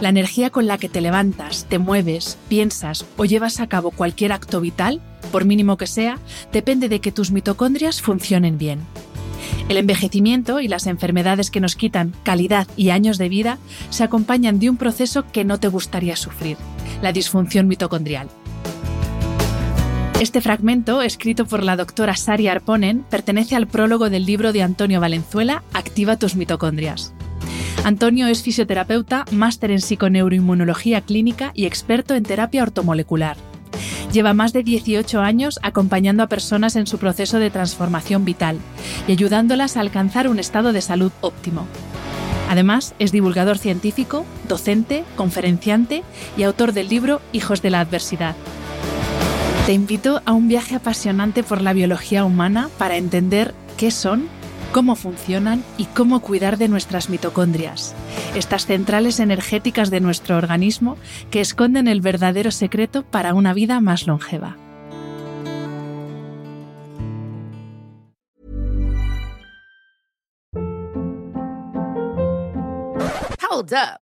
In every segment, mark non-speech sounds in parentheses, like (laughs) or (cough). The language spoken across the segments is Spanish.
La energía con la que te levantas, te mueves, piensas o llevas a cabo cualquier acto vital, por mínimo que sea, depende de que tus mitocondrias funcionen bien. El envejecimiento y las enfermedades que nos quitan calidad y años de vida se acompañan de un proceso que no te gustaría sufrir, la disfunción mitocondrial. Este fragmento, escrito por la doctora Sari Arponen, pertenece al prólogo del libro de Antonio Valenzuela, Activa tus mitocondrias. Antonio es fisioterapeuta, máster en psiconeuroinmunología clínica y experto en terapia ortomolecular. Lleva más de 18 años acompañando a personas en su proceso de transformación vital y ayudándolas a alcanzar un estado de salud óptimo. Además, es divulgador científico, docente, conferenciante y autor del libro Hijos de la Adversidad. Te invito a un viaje apasionante por la biología humana para entender qué son cómo funcionan y cómo cuidar de nuestras mitocondrias, estas centrales energéticas de nuestro organismo que esconden el verdadero secreto para una vida más longeva. Hold up.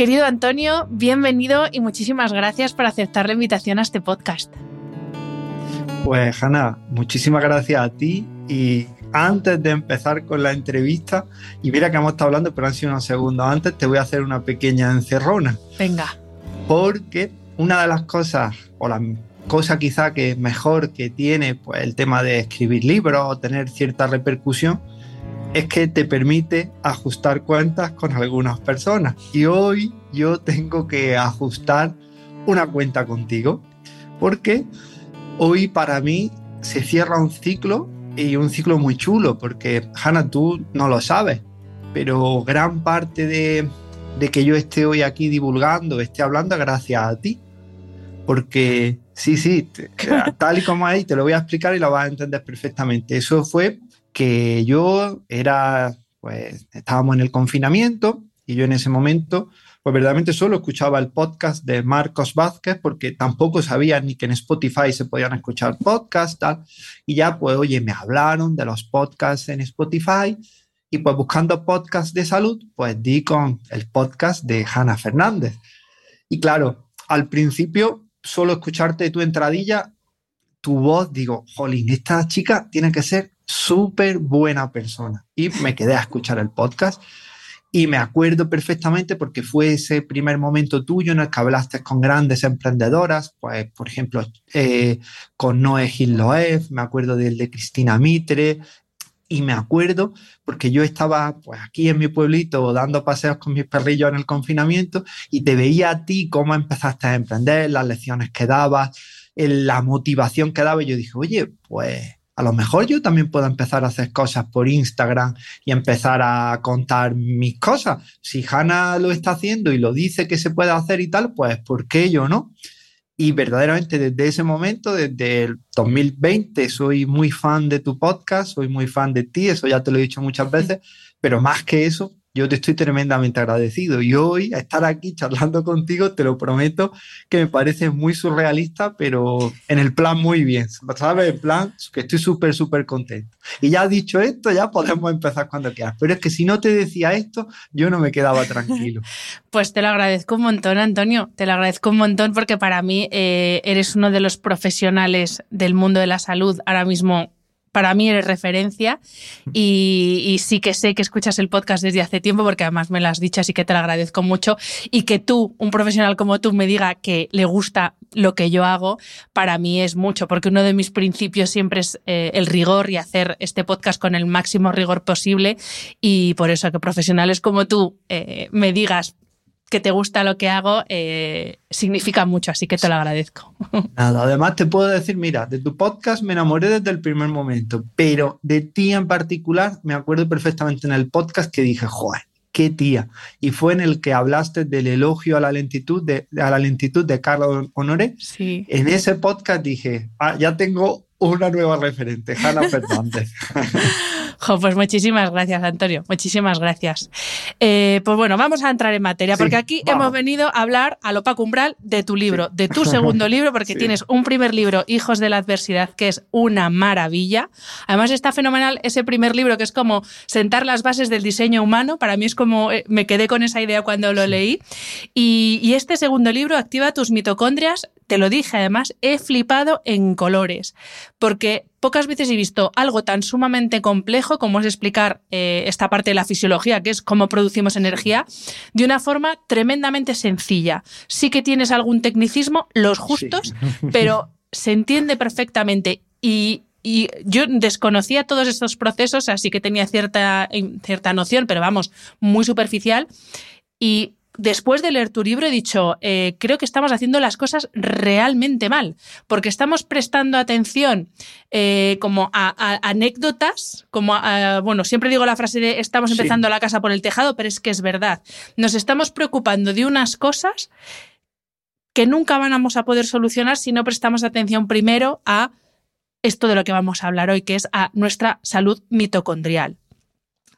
Querido Antonio, bienvenido y muchísimas gracias por aceptar la invitación a este podcast. Pues Hanna, muchísimas gracias a ti y antes de empezar con la entrevista, y mira que hemos estado hablando, pero han sido unos segundos antes, te voy a hacer una pequeña encerrona. Venga. Porque una de las cosas, o la cosa quizá que mejor que tiene pues, el tema de escribir libros o tener cierta repercusión, es que te permite ajustar cuentas con algunas personas. Y hoy yo tengo que ajustar una cuenta contigo, porque hoy para mí se cierra un ciclo y un ciclo muy chulo, porque Hanna, tú no lo sabes, pero gran parte de, de que yo esté hoy aquí divulgando, esté hablando, gracias a ti. Porque sí, sí, (laughs) tal y como ahí te lo voy a explicar y lo vas a entender perfectamente. Eso fue que yo era, pues estábamos en el confinamiento y yo en ese momento, pues verdaderamente solo escuchaba el podcast de Marcos Vázquez porque tampoco sabía ni que en Spotify se podían escuchar podcasts, tal. Y ya, pues, oye, me hablaron de los podcasts en Spotify y pues buscando podcasts de salud, pues di con el podcast de Hanna Fernández. Y claro, al principio, solo escucharte tu entradilla, tu voz, digo, jolín, esta chica tiene que ser súper buena persona. Y me quedé a escuchar el podcast y me acuerdo perfectamente porque fue ese primer momento tuyo en el que hablaste con grandes emprendedoras, pues por ejemplo eh, con Noé Gil Loef, me acuerdo del de Cristina Mitre, y me acuerdo porque yo estaba pues aquí en mi pueblito dando paseos con mis perrillos en el confinamiento y te veía a ti cómo empezaste a emprender, las lecciones que dabas, la motivación que daba y yo dije, oye, pues a lo mejor yo también puedo empezar a hacer cosas por Instagram y empezar a contar mis cosas. Si Hanna lo está haciendo y lo dice que se puede hacer y tal, pues ¿por qué yo no? Y verdaderamente desde ese momento, desde el 2020, soy muy fan de tu podcast, soy muy fan de ti, eso ya te lo he dicho muchas veces, pero más que eso, yo te estoy tremendamente agradecido y hoy estar aquí charlando contigo, te lo prometo, que me parece muy surrealista, pero en el plan muy bien, ¿sabes? En plan que estoy súper, súper contento. Y ya dicho esto, ya podemos empezar cuando quieras, pero es que si no te decía esto, yo no me quedaba tranquilo. (laughs) Pues te lo agradezco un montón, Antonio, te lo agradezco un montón porque para mí eh, eres uno de los profesionales del mundo de la salud ahora mismo para mí eres referencia y, sí que sé que escuchas el podcast desde hace tiempo porque además me lo has dicho, así que te lo agradezco mucho. Y que tú, un profesional como tú, me diga que le gusta lo que yo hago, para mí es mucho, porque uno de mis principios siempre es eh, el rigor y hacer este podcast con el máximo rigor posible. Y por eso que profesionales como tú eh, me digas que te gusta lo que hago eh, significa mucho, así que te lo agradezco. (laughs) Nada, además te puedo decir, mira, de tu podcast me enamoré desde el primer momento, pero de ti en particular me acuerdo perfectamente en el podcast que dije, joder, qué tía. Y fue en el que hablaste del elogio a la lentitud de, a la lentitud de Carlos Honoré. Sí. En ese podcast dije, ah, ya tengo una nueva referente, Hanna Fernández. (laughs) (laughs) pues muchísimas gracias, Antonio. Muchísimas gracias. Eh, pues bueno, vamos a entrar en materia, porque aquí hemos venido a hablar a lo Paco Umbral de tu libro, de tu segundo (laughs) libro, porque tienes un primer libro, Hijos de la Adversidad, que es una maravilla. Además está fenomenal ese primer libro, que es como sentar las bases del diseño humano. Para mí es como, eh, me quedé con esa idea cuando lo leí. Y, y este segundo libro, Activa tus mitocondrias, te lo dije además, he flipado en colores, porque pocas veces he visto algo tan sumamente complejo como es explicar eh, esta parte de la fisiología, que es cómo producimos energía, de una forma tremendamente sencilla. Sí que tienes algún tecnicismo, los justos, (laughs) pero se entiende perfectamente y yo desconocía todos estos procesos, así que tenía cierta, cierta noción, pero vamos, muy superficial. Y después de leer tu libro he dicho, eh, creo que estamos haciendo las cosas realmente mal, porque estamos prestando atención eh, como a, anécdotas, como a, bueno, siempre digo la frase de estamos empezando la casa por el tejado, pero es que es verdad. Nos estamos preocupando de unas cosas que nunca vamos a poder solucionar si no prestamos atención primero a esto de lo que vamos a hablar hoy, que es a nuestra salud mitocondrial.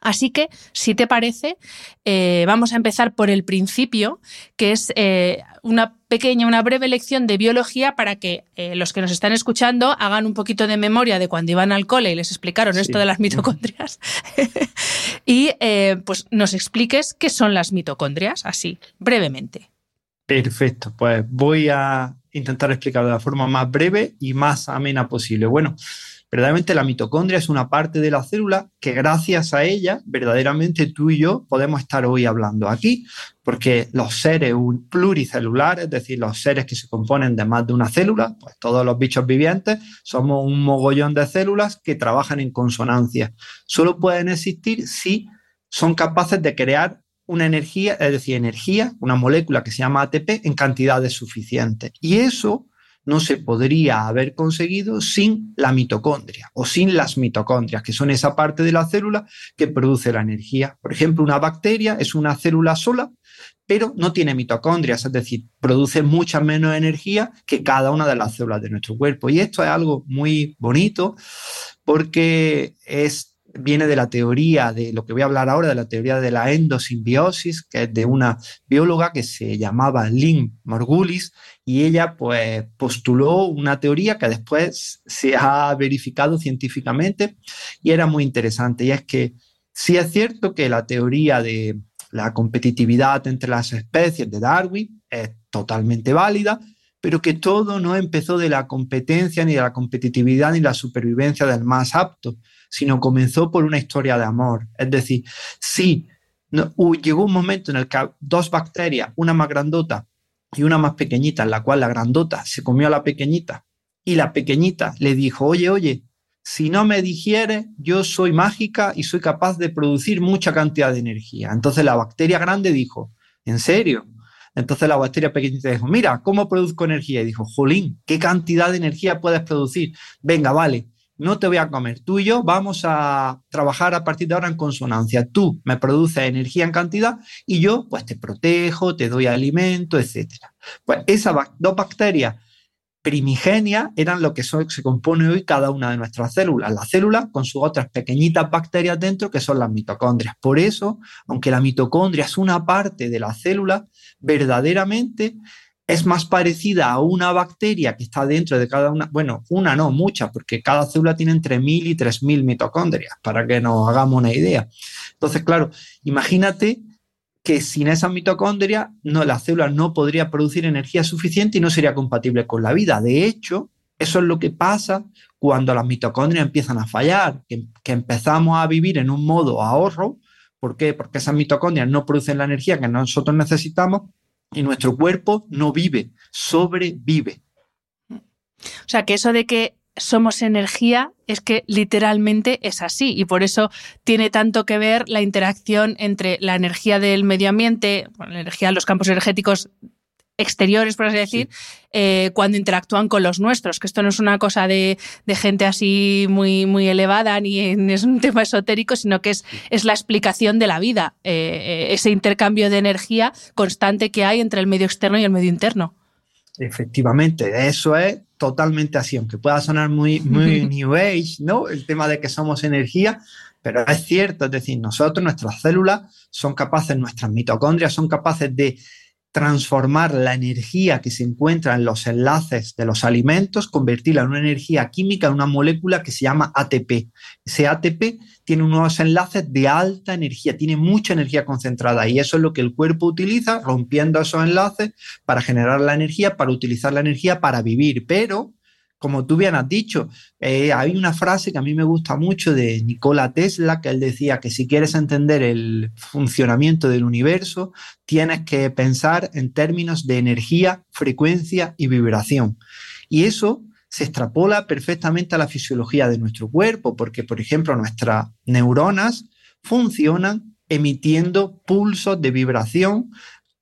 Así que, si te parece, eh, vamos a empezar por el principio, que es eh, una pequeña, una breve lección de biología para que eh, los que nos están escuchando hagan un poquito de memoria de cuando iban al cole y les explicaron esto de las mitocondrias (laughs) y pues nos expliques qué son las mitocondrias, así, brevemente. Perfecto, pues voy a intentar explicar de la forma más breve y más amena posible. Bueno, Verdaderamente la mitocondria es una parte de la célula que gracias a ella, verdaderamente tú y yo podemos estar hoy hablando aquí, porque los seres pluricelulares, es decir, los seres que se componen de más de una célula, pues todos los bichos vivientes, somos un mogollón de células que trabajan en consonancia. Solo pueden existir si son capaces de crear una energía, es decir, energía, una molécula que se llama ATP en cantidades suficientes. Y eso no se podría haber conseguido sin la mitocondria o sin las mitocondrias, que son esa parte de la célula que produce la energía. Por ejemplo, una bacteria es una célula sola, pero no tiene mitocondrias, es decir, produce mucha menos energía que cada una de las células de nuestro cuerpo. Y esto es algo muy bonito porque es viene de la teoría de lo que voy a hablar ahora, de la teoría de la endosimbiosis, que es de una bióloga que se llamaba Lynn Morgulis, y ella pues postuló una teoría que después se ha verificado científicamente y era muy interesante, y es que sí es cierto que la teoría de la competitividad entre las especies de Darwin es totalmente válida, pero que todo no empezó de la competencia, ni de la competitividad, ni la supervivencia del más apto, sino comenzó por una historia de amor. Es decir, sí, llegó un momento en el que dos bacterias, una más grandota y una más pequeñita, en la cual la grandota se comió a la pequeñita y la pequeñita le dijo, oye, oye, si no me digieres, yo soy mágica y soy capaz de producir mucha cantidad de energía. Entonces la bacteria grande dijo, ¿en serio? Entonces la bacteria pequeñita dijo, mira, ¿cómo produzco energía? Y dijo, Jolín, ¿qué cantidad de energía puedes producir? Venga, vale, no te voy a comer. Tú y yo vamos a trabajar a partir de ahora en consonancia. Tú me produces energía en cantidad y yo pues te protejo, te doy alimento, etc. Pues esas dos bacterias primigenias eran lo que se compone hoy cada una de nuestras células. La célula con sus otras pequeñitas bacterias dentro que son las mitocondrias. Por eso, aunque la mitocondria es una parte de la célula, verdaderamente es más parecida a una bacteria que está dentro de cada una, bueno, una no, muchas, porque cada célula tiene entre mil y tres mil mitocondrias, para que nos hagamos una idea. Entonces, claro, imagínate que sin esa mitocondria no, la célula no podría producir energía suficiente y no sería compatible con la vida. De hecho, Eso es lo que pasa cuando las mitocondrias empiezan a fallar, que, que empezamos a vivir en un modo ahorro. ¿Por qué? Porque esas mitocondrias no producen la energía que nosotros necesitamos y nuestro cuerpo no vive, sobrevive. O sea, que eso de que somos energía es que literalmente es así y por eso tiene tanto que ver la interacción entre la energía del medio ambiente, la energía de los campos energéticos exteriores, por así decir, eh, cuando interactúan con los nuestros, que esto no es una cosa de, gente así muy, muy elevada ni (laughs) es un tema esotérico, sino que es, es la explicación de la vida, eh, ese intercambio de energía constante que hay entre el medio externo y el medio interno. Efectivamente, eso es totalmente así, aunque pueda sonar muy, muy (laughs) New Age, ¿no? El tema de que somos energía, pero es cierto, es decir, nosotros, nuestras células son capaces, nuestras mitocondrias son capaces de transformar la energía que se encuentra en los enlaces de los alimentos, convertirla en una energía química, en una molécula que se llama ATP. Ese ATP tiene unos enlaces de alta energía, tiene mucha energía concentrada y eso es lo que el cuerpo utiliza, rompiendo esos enlaces para generar la energía, para utilizar la energía para vivir. Pero como tú bien has dicho, eh, hay una frase que a mí me gusta mucho de Nikola Tesla, que él decía que si quieres entender el funcionamiento del universo, tienes que pensar en términos de energía, frecuencia y vibración. Y eso se extrapola perfectamente a la fisiología de nuestro cuerpo, porque, por ejemplo, nuestras neuronas funcionan emitiendo pulsos de vibración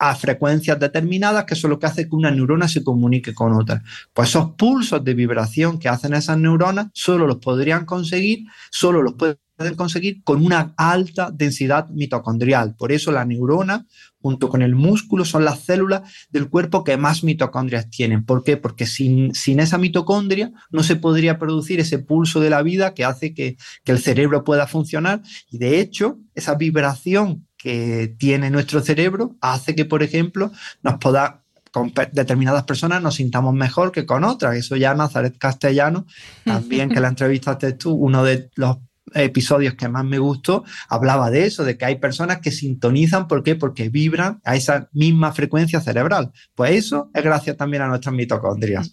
a frecuencias determinadas, que es lo que hace que una neurona se comunique con otra. Pues esos pulsos de vibración que hacen esas neuronas solo los podrían conseguir, solo los pueden conseguir con una alta densidad mitocondrial. Por eso la neurona, junto con el músculo, son las células del cuerpo que más mitocondrias tienen. ¿Por qué? Porque sin, sin esa mitocondria no se podría producir ese pulso de la vida que hace que, que el cerebro pueda funcionar. Y de hecho, esa vibración que tiene nuestro cerebro hace que, por ejemplo, nos pueda con determinadas personas nos sintamos mejor que con otras. Eso ya Nazaret Castellano, también que la entrevistaste tú, uno de los episodios que más me gustó, hablaba de eso, de que hay personas que sintonizan, ¿por qué? Porque vibran a esa misma frecuencia cerebral. Pues eso es gracias también a nuestras mitocondrias.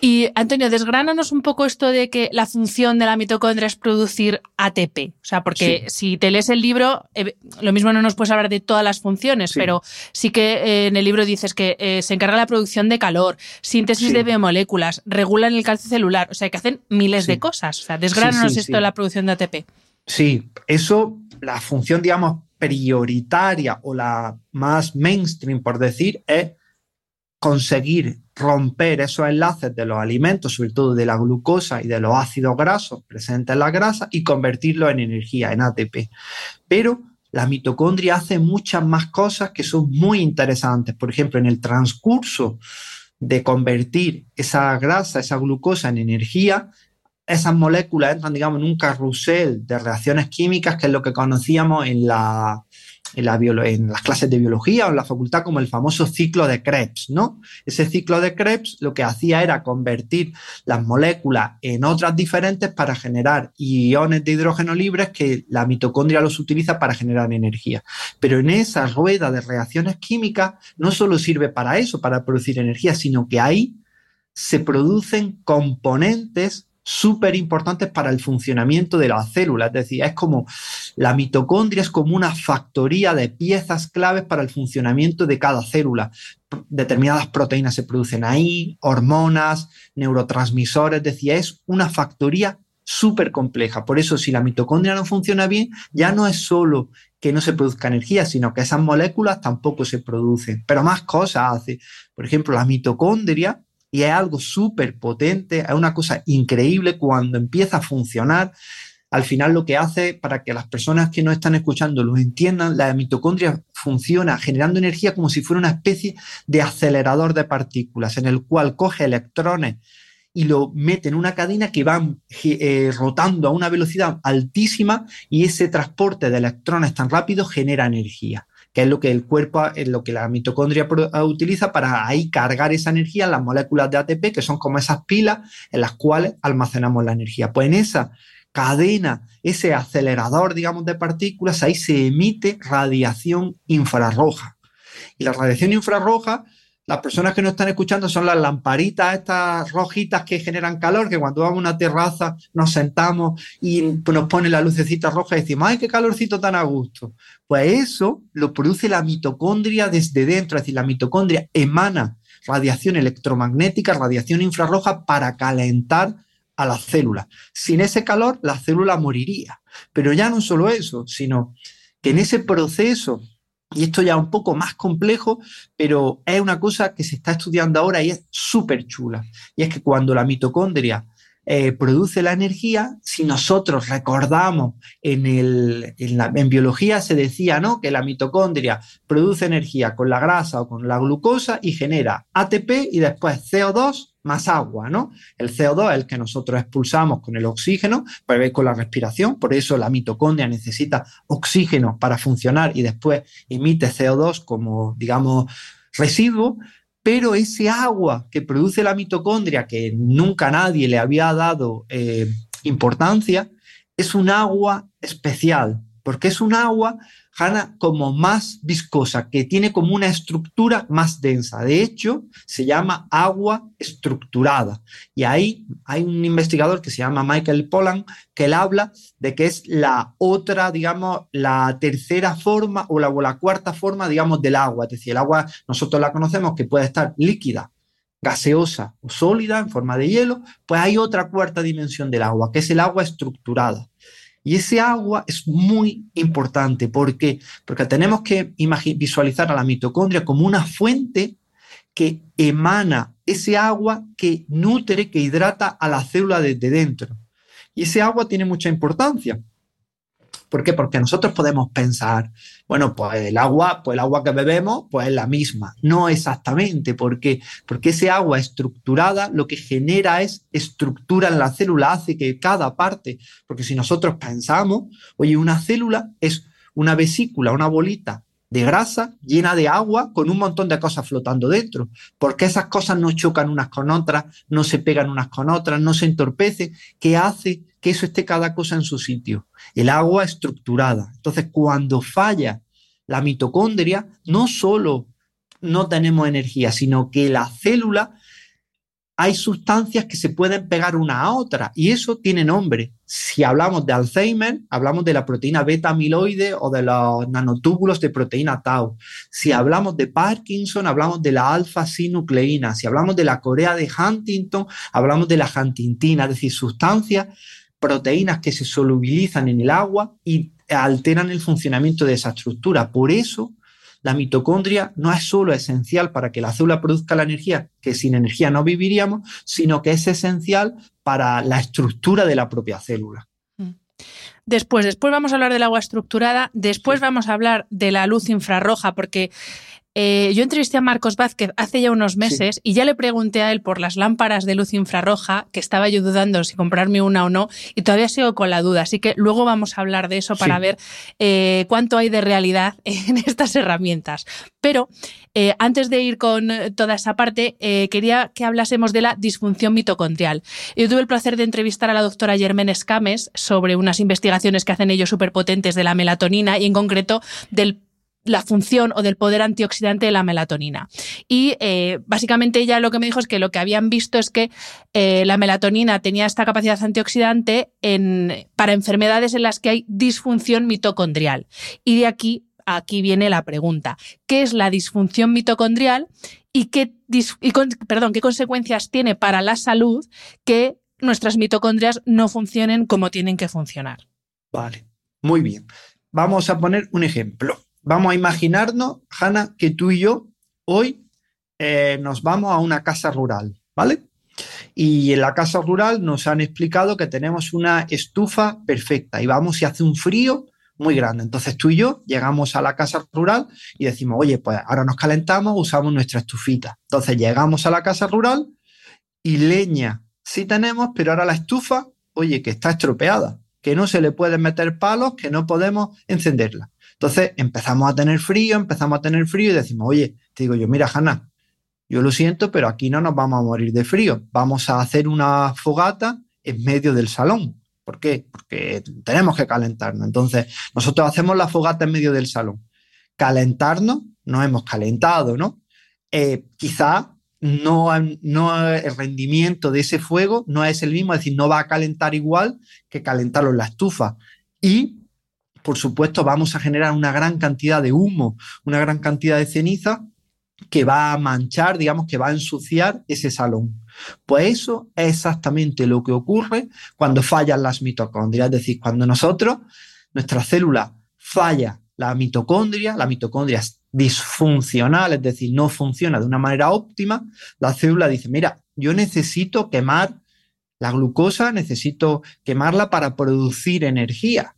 Y Antonio, desgránanos un poco esto de que la función de la mitocondria es producir ATP. O sea, porque si te lees el libro, eh, lo mismo no nos puedes hablar de todas las funciones, pero sí que eh, en el libro dices que eh, se encarga la producción de calor, síntesis de biomoléculas, regulan el calcio celular, o sea, que hacen miles de cosas. O sea, desgránanos esto de la producción de ATP. Sí, eso, la función, digamos, prioritaria o la más mainstream, por decir, es conseguir romper esos enlaces de los alimentos, sobre todo de la glucosa y de los ácidos grasos presentes en la grasa, y convertirlo en energía, en ATP. Pero la mitocondria hace muchas más cosas que son muy interesantes. Por ejemplo, en el transcurso de convertir esa grasa, esa glucosa en energía, esas moléculas entran, digamos, en un carrusel de reacciones químicas, que es lo que conocíamos en, la, en, la en las clases de biología o en la facultad como el famoso ciclo de Krebs, ¿no? Ese ciclo de Krebs lo que hacía era convertir las moléculas en otras diferentes para generar iones de hidrógeno libres que la mitocondria los utiliza para generar energía. Pero en esa rueda de reacciones químicas no solo sirve para eso, para producir energía, sino que ahí se producen componentes súper importantes para el funcionamiento de la célula. Es decir, es como la mitocondria es como una factoría de piezas claves para el funcionamiento de cada célula. Determinadas proteínas se producen ahí, hormonas, neurotransmisores, es decir, es una factoría súper compleja. Por eso, si la mitocondria no funciona bien, ya no es solo que no se produzca energía, sino que esas moléculas tampoco se producen. Pero más cosas hace. Por ejemplo, la mitocondria y es algo súper potente, es una cosa increíble cuando empieza a funcionar. Al final lo que hace, para que las personas que no están escuchando lo entiendan, la mitocondria funciona generando energía como si fuera una especie de acelerador de partículas, en el cual coge electrones y lo mete en una cadena que van eh, rotando a una velocidad altísima y ese transporte de electrones tan rápido genera energía que es lo que el cuerpo, es lo que la mitocondria utiliza para ahí cargar esa energía en las moléculas de ATP, que son como esas pilas en las cuales almacenamos la energía. Pues en esa cadena, ese acelerador, digamos, de partículas, ahí se emite radiación infrarroja. Y la radiación infrarroja las personas que nos están escuchando son las lamparitas, estas rojitas que generan calor, que cuando vamos a una terraza nos sentamos y nos pone la lucecita roja y decimos, ¡ay, qué calorcito tan a gusto! Pues eso lo produce la mitocondria desde dentro, es decir, la mitocondria emana radiación electromagnética, radiación infrarroja para calentar a la célula. Sin ese calor, la célula moriría. Pero ya no solo eso, sino que en ese proceso y esto ya es un poco más complejo, pero es una cosa que se está estudiando ahora y es súper chula. Y es que cuando la mitocondria eh, produce la energía, si nosotros recordamos en, la, en, biología se decía ¿no? que la mitocondria produce energía con la grasa o con la glucosa y genera ATP y después CO2 más agua, ¿no? El CO2 es el que nosotros expulsamos con el oxígeno, pues con la respiración, por eso la mitocondria necesita oxígeno para funcionar y después emite CO2 como, digamos, residuo, pero ese agua que produce la mitocondria, que nunca nadie le había dado eh, importancia, es un agua especial, porque es un agua Hanna como más viscosa, que tiene como una estructura más densa. De hecho, se llama agua estructurada. Y ahí hay un investigador que se llama Michael Pollan que él habla de que es la otra, digamos, la tercera forma o la, o la cuarta forma, digamos, del agua. Es decir, el agua nosotros la conocemos que puede estar líquida, gaseosa o sólida en forma de hielo, pues hay otra cuarta dimensión del agua, que es el agua estructurada. Y ese agua es muy importante. ¿Por qué? Porque tenemos que visualizar a la mitocondria como una fuente que emana ese agua que nutre, que hidrata a la célula desde dentro. Y ese agua tiene mucha importancia. ¿Por qué? Porque nosotros podemos pensar, bueno, pues el agua, pues el agua que bebemos, pues es la misma. No exactamente, ¿por qué? Porque ese agua estructurada lo que genera es estructura en la célula, hace que cada parte, porque si nosotros pensamos, oye, una célula es una vesícula, una bolita de grasa llena de agua con un montón de cosas flotando dentro. Porque esas cosas no chocan unas con otras, no se pegan unas con otras, no se entorpecen, ¿Qué hace que eso esté cada cosa en su sitio. El agua estructurada. Entonces, cuando falla la mitocondria, no solo no tenemos energía, sino que la célula hay sustancias que se pueden pegar una a otra y eso tiene nombre. Si hablamos de Alzheimer, hablamos de la proteína beta amiloide o de los nanotúbulos de proteína tau. Si hablamos de Parkinson, hablamos de la alfa-sinucleína. Si hablamos de la corea de Huntington, hablamos de la huntingtina, es decir, sustancias proteínas que se solubilizan en el agua y alteran el funcionamiento de esa estructura. Por eso, la mitocondria no es solo esencial para que la célula produzca la energía, que sin energía no viviríamos, sino que es esencial para la estructura de la propia célula. Mm. Después, después vamos a hablar del agua estructurada, después vamos a hablar de la luz infrarroja, porque eh, yo entrevisté a Marcos Vázquez hace ya unos meses y ya le pregunté a él por las lámparas de luz infrarroja, que estaba yo dudando si comprarme una o no, y todavía sigo con la duda. Así que luego vamos a hablar de eso para ver eh, cuánto hay de realidad (laughs) en estas herramientas. Pero eh, antes de ir con toda esa parte, quería que hablásemos de la disfunción mitocondrial. Yo tuve el placer de entrevistar a la doctora Germán Escames sobre unas investigaciones que hacen ellos súper potentes de la melatonina y en concreto del la función o del poder antioxidante de la melatonina. Y eh, básicamente ella lo que me dijo es que lo que habían visto es que eh, la melatonina tenía esta capacidad antioxidante en, para enfermedades en las que hay disfunción mitocondrial. Y de aquí, aquí viene la pregunta. ¿Qué es la disfunción mitocondrial y qué, perdón, qué consecuencias tiene para la salud que nuestras mitocondrias no funcionen como tienen que funcionar? Vale, muy bien. Vamos a poner un ejemplo vamos a imaginarnos, Hanna, que tú y yo hoy eh, nos vamos a una casa rural, ¿vale? Y en la casa rural nos han explicado que tenemos una estufa perfecta y vamos y hace un frío muy grande. Entonces tú y yo llegamos a la casa rural y decimos, oye, pues ahora nos calentamos, usamos nuestra estufita. Entonces llegamos a la casa rural y leña sí tenemos, pero ahora la estufa, oye, que está estropeada, que no se le pueden meter palos, que no podemos encenderla. Entonces empezamos a tener frío, empezamos a tener frío y decimos, oye, te digo yo, mira, Hanna, yo lo siento, pero aquí no nos vamos a morir de frío. Vamos a hacer una fogata en medio del salón. ¿Por qué? Porque tenemos que calentarnos. Entonces, nosotros hacemos la fogata en medio del salón. Calentarnos, nos hemos calentado, ¿no? eh, quizá no, no, el rendimiento de ese fuego no es el mismo, es decir, no va a calentar igual que calentarlo en la estufa. Y, por supuesto, vamos a generar una gran cantidad de humo, una gran cantidad de ceniza que va a manchar, digamos, que va a ensuciar ese salón. Pues eso es exactamente lo que ocurre cuando fallan las mitocondrias, es decir, cuando nosotros, nuestra célula falla la mitocondria, la mitocondria es disfuncional, es decir, no funciona de una manera óptima, la célula dice, mira, yo necesito quemar la glucosa, necesito quemarla para producir energía.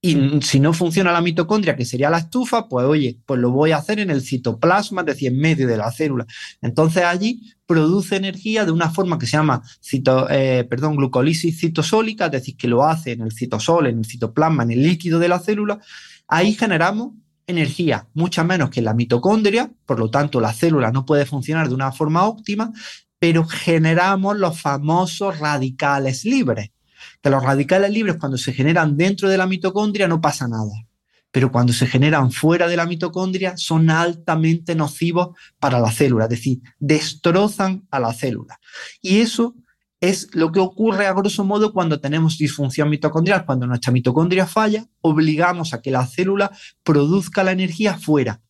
Y si no funciona la mitocondria, que sería la estufa, pues oye, pues lo voy a hacer en el citoplasma, es decir, en medio de la célula. Entonces allí produce energía de una forma que se llama cito, eh, perdón, glucólisis citosólica, es decir, que lo hace en el citosol, en el citoplasma, en el líquido de la célula. Ahí generamos energía, mucha menos que en la mitocondria, por lo tanto la célula no puede funcionar de una forma óptima, pero generamos los famosos radicales libres que los radicales libres cuando se generan dentro de la mitocondria no pasa nada, pero cuando se generan fuera de la mitocondria son altamente nocivos para la célula, es decir, destrozan a la célula. Y eso es lo que ocurre a grosso modo cuando tenemos disfunción mitocondrial. Cuando nuestra mitocondria falla, obligamos a que la célula produzca la energía fuera.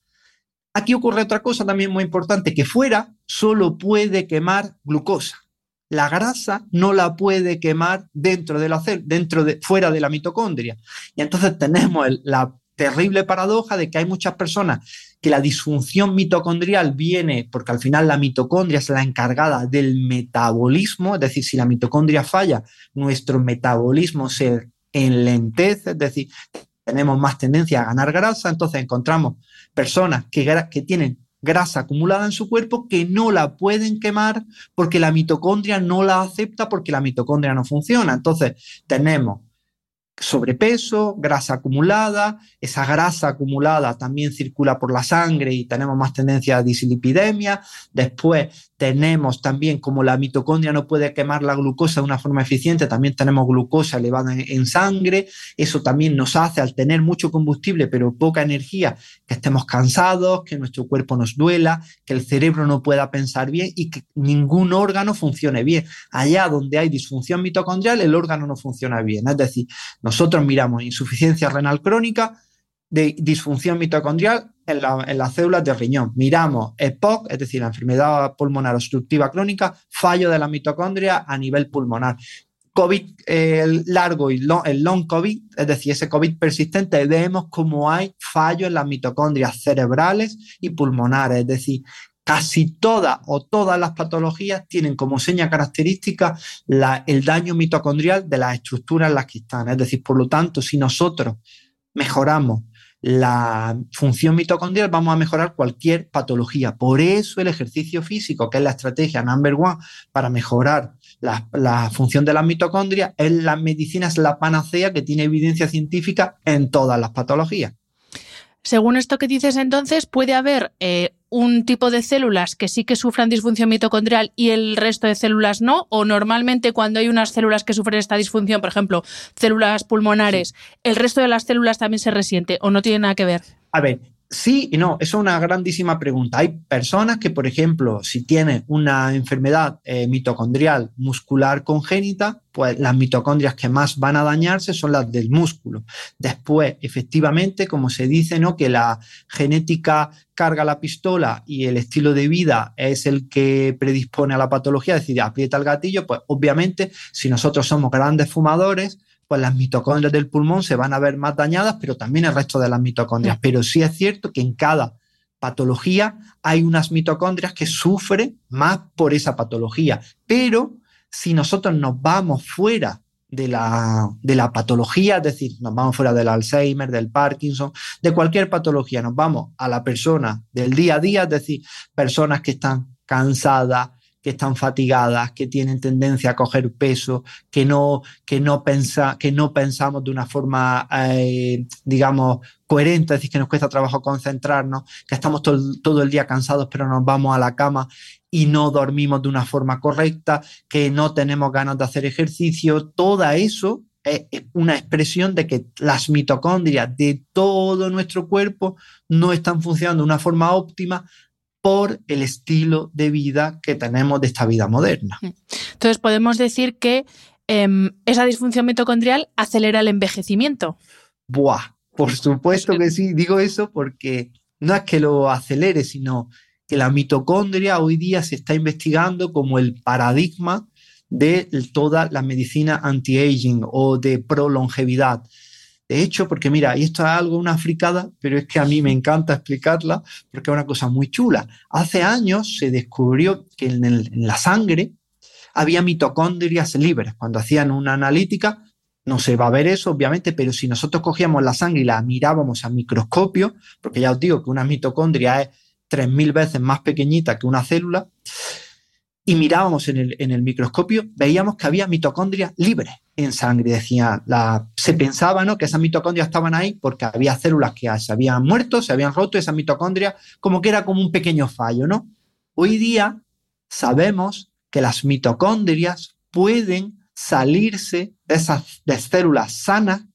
Aquí ocurre otra cosa también muy importante, que fuera solo puede quemar glucosa la grasa no la puede quemar dentro de la dentro de, fuera de la mitocondria. Y entonces tenemos la terrible paradoja de que hay muchas personas que la disfunción mitocondrial viene porque al final la mitocondria es la encargada del metabolismo, es decir, si la mitocondria falla, nuestro metabolismo se enlentece, es decir, tenemos más tendencia a ganar grasa, entonces encontramos personas que, que tienen grasa acumulada en su cuerpo que no la pueden quemar porque la mitocondria no la acepta porque la mitocondria no funciona. Entonces tenemos sobrepeso, grasa acumulada, esa grasa acumulada también circula por la sangre y tenemos más tendencia a dislipidemia. Después tenemos también, como la mitocondria no puede quemar la glucosa de una forma eficiente, también tenemos glucosa elevada en, sangre. Eso también nos hace, al tener mucho combustible pero poca energía, que estemos cansados, que nuestro cuerpo nos duela, que el cerebro no pueda pensar bien y que ningún órgano funcione bien. Allá donde hay disfunción mitocondrial, el órgano no funciona bien. Es decir, nosotros miramos insuficiencia renal crónica, de disfunción mitocondrial en, las células de riñón. Miramos EPOC, es decir, la enfermedad pulmonar obstructiva crónica, fallo de la mitocondria a nivel pulmonar. COVID largo y el long COVID, es decir, ese COVID persistente, vemos cómo hay fallo en las mitocondrias cerebrales y pulmonares, es decir, casi todas o todas las patologías tienen como seña característica el daño mitocondrial de las estructuras en las que están. Es decir, por lo tanto, si nosotros mejoramos la función mitocondrial, vamos a mejorar cualquier patología. Por eso el ejercicio físico, que es la estrategia number one para mejorar la, función de las mitocondrias, es la medicina, es la panacea que tiene evidencia científica en todas las patologías. Según esto que dices entonces, puede haber eh, un tipo de células que sí que sufran disfunción mitocondrial y el resto de células no, o normalmente cuando hay unas células que sufren esta disfunción, por ejemplo, células pulmonares, el resto de las células también se resiente o no tiene nada que ver. A ver, Sí y no, es una grandísima pregunta. Hay personas que, por ejemplo, si tienen una enfermedad eh, mitocondrial muscular congénita, pues las mitocondrias que más van a dañarse son las del músculo. Después, efectivamente, como se dice, ¿no? que la genética carga la pistola y el estilo de vida es el que predispone a la patología, es decir, aprieta el gatillo, pues obviamente si nosotros somos grandes fumadores, pues las mitocondrias del pulmón se van a ver más dañadas, pero también el resto de las mitocondrias. Pero sí es cierto que en cada patología hay unas mitocondrias que sufren más por esa patología. Pero si nosotros nos vamos fuera de la, de la patología, es decir, nos vamos fuera del Alzheimer, del Parkinson, de cualquier patología, nos vamos a la persona del día a día, es decir, personas que están cansadas, que están fatigadas, que tienen tendencia a coger peso, que no, que no, pensa, que no pensamos de una forma, eh, digamos, coherente, es decir, que nos cuesta trabajo concentrarnos, que estamos todo, el día cansados, pero nos vamos a la cama y no dormimos de una forma correcta, que no tenemos ganas de hacer ejercicio, todo eso es una expresión de que las mitocondrias de todo nuestro cuerpo no están funcionando de una forma óptima por el estilo de vida que tenemos de esta vida moderna. Mm. Entonces, podemos decir que em, esa disfunción mitocondrial acelera el envejecimiento. Buah, por supuesto que sí, digo eso porque no es que lo acelere, sino que la mitocondria hoy día se está investigando como el paradigma de toda la medicina anti-aging o de prolongevidad. De hecho, porque mira, y esto es algo, una fricada, pero es que a mí me encanta explicarla porque es una cosa muy chula. Hace años se descubrió que en, la sangre había mitocondrias libres. Cuando hacían una analítica, no se va a ver eso, obviamente, pero si nosotros cogíamos la sangre y la mirábamos a microscopio, porque ya os digo que una mitocondria es 3.000 veces más pequeñita que una célula, y mirábamos en el, microscopio, veíamos que había mitocondrias libres en sangre. Decía, la, se pensaba ¿no? que esas mitocondrias estaban ahí porque había células que se habían muerto, se habían roto, esas mitocondrias, como que era como un pequeño fallo. ¿no? Hoy día sabemos que las mitocondrias pueden salirse de esas de células sanas,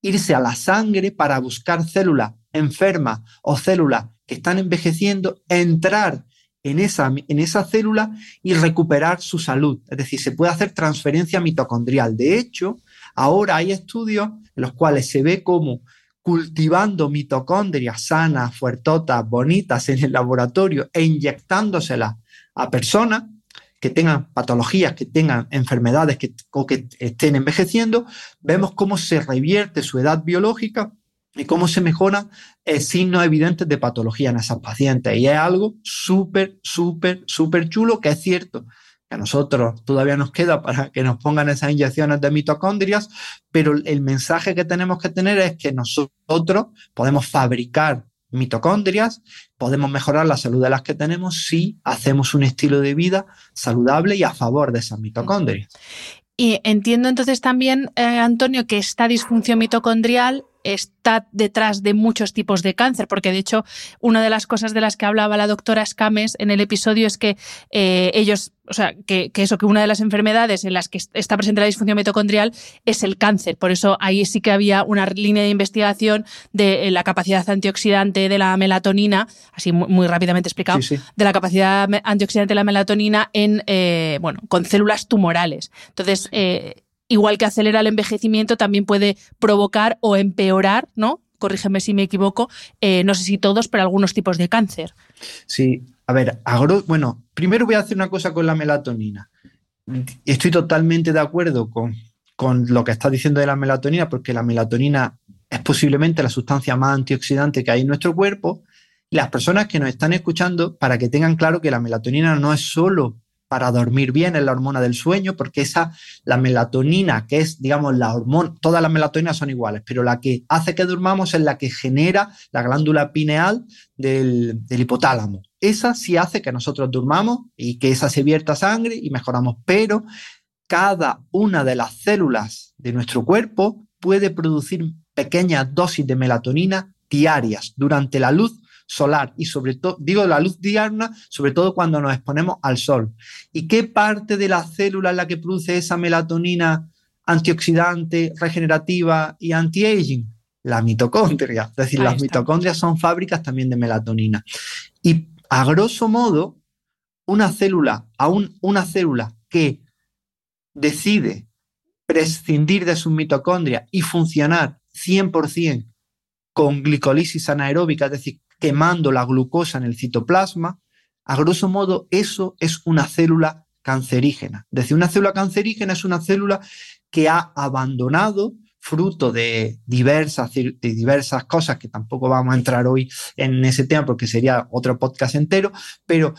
irse a la sangre para buscar células enfermas o células que están envejeciendo, entrar en esa, en esa célula y recuperar su salud. Es decir, se puede hacer transferencia mitocondrial. De hecho, ahora hay estudios en los cuales se ve cómo cultivando mitocondrias sanas, fuertotas, bonitas en el laboratorio e inyectándoselas a personas que tengan patologías, que tengan enfermedades que, o que estén envejeciendo, vemos cómo se revierte su edad biológica y cómo se mejoran eh, signos evidentes de patología en esas pacientes. Y es algo súper, súper, súper chulo, que es cierto que a nosotros todavía nos queda para que nos pongan esas inyecciones de mitocondrias, pero el mensaje que tenemos que tener es que nosotros podemos fabricar mitocondrias, podemos mejorar la salud de las que tenemos si hacemos un estilo de vida saludable y a favor de esas mitocondrias. Y entiendo entonces también, eh, Antonio, que esta disfunción mitocondrial está detrás de muchos tipos de cáncer, porque de hecho una de las cosas de las que hablaba la doctora Scames en el episodio es que eh, ellos, o sea, que, eso, que una de las enfermedades en las que está presente la disfunción mitocondrial es el cáncer. Por eso ahí sí que había una línea de investigación de eh, la capacidad antioxidante de la melatonina, así muy, rápidamente explicado, de la capacidad antioxidante de la melatonina en, eh, bueno, con células tumorales. Entonces, igual que acelera el envejecimiento, también puede provocar o empeorar, ¿no? Corrígeme si me equivoco, eh, no sé si todos, pero algunos tipos de cáncer. Sí, a ver, bueno, primero voy a hacer una cosa con la melatonina. Estoy totalmente de acuerdo con, con lo que estás diciendo de la melatonina, porque la melatonina es posiblemente la sustancia más antioxidante que hay en nuestro cuerpo. Las personas que nos están escuchando, para que tengan claro que la melatonina no es solo para dormir bien, es la hormona del sueño, porque esa, la melatonina, que es, digamos, la hormona, todas las melatoninas son iguales, pero la que hace que durmamos es la que genera la glándula pineal del, del hipotálamo. Esa sí hace que nosotros durmamos y que esa se vierta sangre y mejoramos, pero cada una de las células de nuestro cuerpo puede producir pequeñas dosis de melatonina diarias durante la luz solar y sobre todo, digo la luz diurna, sobre todo cuando nos exponemos al sol. ¿Y qué parte de la célula es la que produce esa melatonina antioxidante, regenerativa y anti-aging? La mitocondria. Es decir, las mitocondrias son fábricas también de melatonina. Y a grosso modo, una célula, aún una célula que decide prescindir de sus mitocondrias y funcionar 100% con glicolisis anaeróbica, es decir, quemando la glucosa en el citoplasma, a grosso modo eso es una célula cancerígena. Es decir, una célula cancerígena es una célula que ha abandonado fruto de diversas, diversas cosas que tampoco vamos a entrar hoy en ese tema porque sería otro podcast entero, pero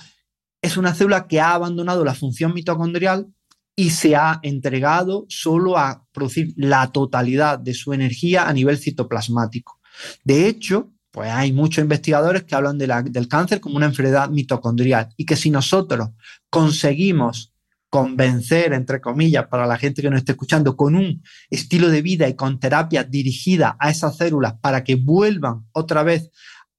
es una célula que ha abandonado la función mitocondrial y se ha entregado solo a producir la totalidad de su energía a nivel citoplasmático. De hecho, pues hay muchos investigadores que hablan del cáncer como una enfermedad mitocondrial y que si nosotros conseguimos convencer, entre comillas, para la gente que nos esté escuchando, con un estilo de vida y con terapia dirigida a esas células para que vuelvan otra vez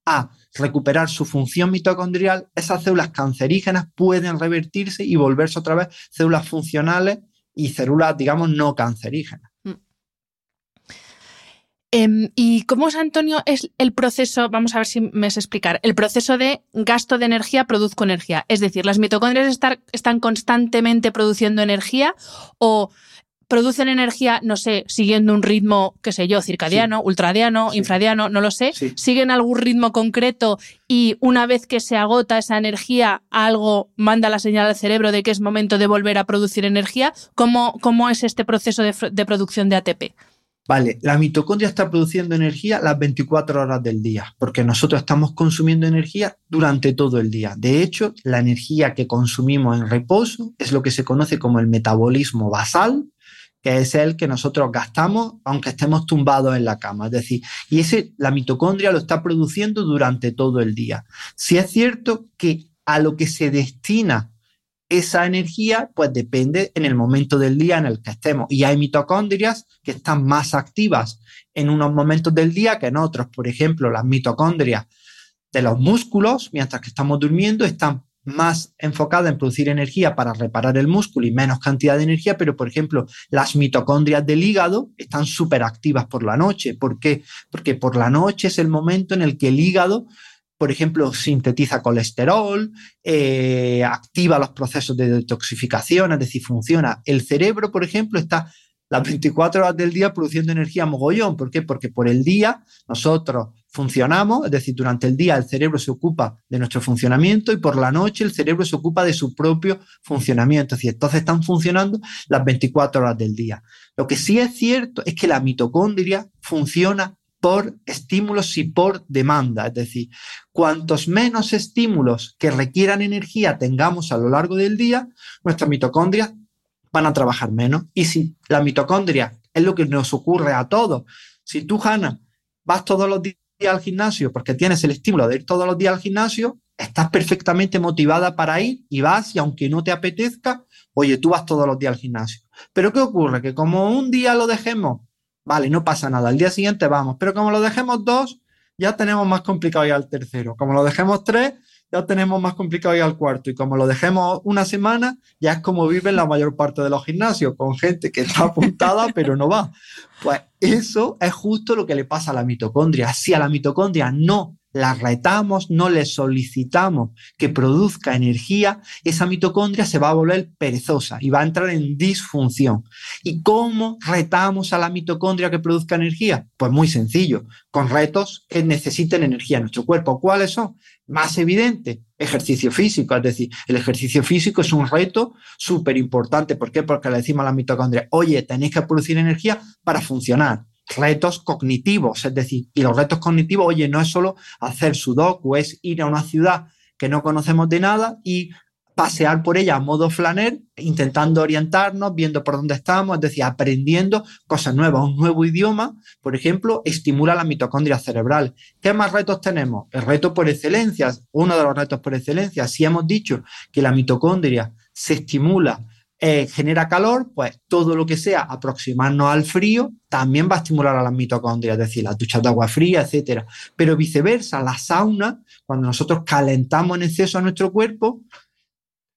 a recuperar su función mitocondrial, esas células cancerígenas pueden revertirse y volverse otra vez células funcionales y células, digamos, no cancerígenas. Em, ¿Y cómo es, Antonio, es el proceso, vamos a ver si me sé explicar, el proceso de gasto de energía, produzco energía? Es decir, ¿las mitocondrias están constantemente produciendo energía o producen energía, no sé, siguiendo un ritmo, qué sé yo, circadiano, ultradiano, infradiano, no lo sé, siguen algún ritmo concreto y una vez que se agota esa energía, algo manda la señal al cerebro de que es momento de volver a producir energía. ¿Cómo, cómo es este proceso de, de producción de ATP? Vale, la mitocondria está produciendo energía las 24 horas del día, porque nosotros estamos consumiendo energía durante todo el día. De hecho, la energía que consumimos en reposo es lo que se conoce como el metabolismo basal, que es el que nosotros gastamos aunque estemos tumbados en la cama. Es decir, y ese, la mitocondria lo está produciendo durante todo el día. Si es cierto que a lo que se destina esa energía, pues depende en el momento del día en el que estemos. Y hay mitocondrias que están más activas en unos momentos del día que en otros. Por ejemplo, las mitocondrias de los músculos, mientras que estamos durmiendo, están más enfocada en producir energía para reparar el músculo y menos cantidad de energía, pero por ejemplo, las mitocondrias del hígado están súper activas por la noche. ¿Por qué? Porque por la noche es el momento en el que el hígado, por ejemplo, sintetiza colesterol, eh, activa los procesos de detoxificación, es decir, funciona. El cerebro, por ejemplo, está las 24 horas del día produciendo energía mogollón. ¿Por qué? Porque por el día nosotros funcionamos, es decir, durante el día el cerebro se ocupa de nuestro funcionamiento y por la noche el cerebro se ocupa de su propio funcionamiento. Es decir, entonces están funcionando las 24 horas del día. Lo que sí es cierto es que la mitocondria funciona por estímulos y por demanda. Es decir, cuantos menos estímulos que requieran energía tengamos a lo largo del día, nuestras mitocondrias van a trabajar menos. Y si la mitocondria es lo que nos ocurre a todos, si tú, Hanna, vas todos los días al gimnasio porque tienes el estímulo de ir todos los días al gimnasio, estás perfectamente motivada para ir y vas y aunque no te apetezca, oye, tú vas todos los días al gimnasio. Pero ¿qué ocurre? Que como un día lo dejemos, vale, no pasa nada, al día siguiente vamos, pero como lo dejemos dos, ya tenemos más complicado ir al tercero. Como lo dejemos tres, ya tenemos más complicado ir al cuarto. Y como lo dejemos una semana, ya es como viven la mayor parte de los gimnasios, con gente que está apuntada (laughs) pero no va. Pues eso es justo lo que le pasa a la mitocondria. Si a la mitocondria no la retamos, no le solicitamos que produzca energía, esa mitocondria se va a volver perezosa y va a entrar en disfunción. ¿Y cómo retamos a la mitocondria que produzca energía? Pues muy sencillo, con retos que necesiten energía en nuestro cuerpo. ¿Cuáles son? Más evidente, ejercicio físico. Es decir, el ejercicio físico es un reto súper importante. ¿Por qué? Porque le decimos a la mitocondria, oye, tenéis que producir energía para funcionar retos cognitivos, es decir, y los retos cognitivos, oye, no es solo hacer sudoku, es ir a una ciudad que no conocemos de nada y pasear por ella a modo flaner, intentando orientarnos, viendo por dónde estamos, es decir, aprendiendo cosas nuevas. Un nuevo idioma, por ejemplo, estimula la mitocondria cerebral. ¿Qué más retos tenemos? El reto por excelencia, uno de los retos por excelencia. Si hemos dicho que la mitocondria se estimula eh, genera calor, pues todo lo que sea aproximarnos al frío también va a estimular a las mitocondrias, es decir, las duchas de agua fría, etcétera. Pero viceversa, la sauna, cuando nosotros calentamos en exceso a nuestro cuerpo,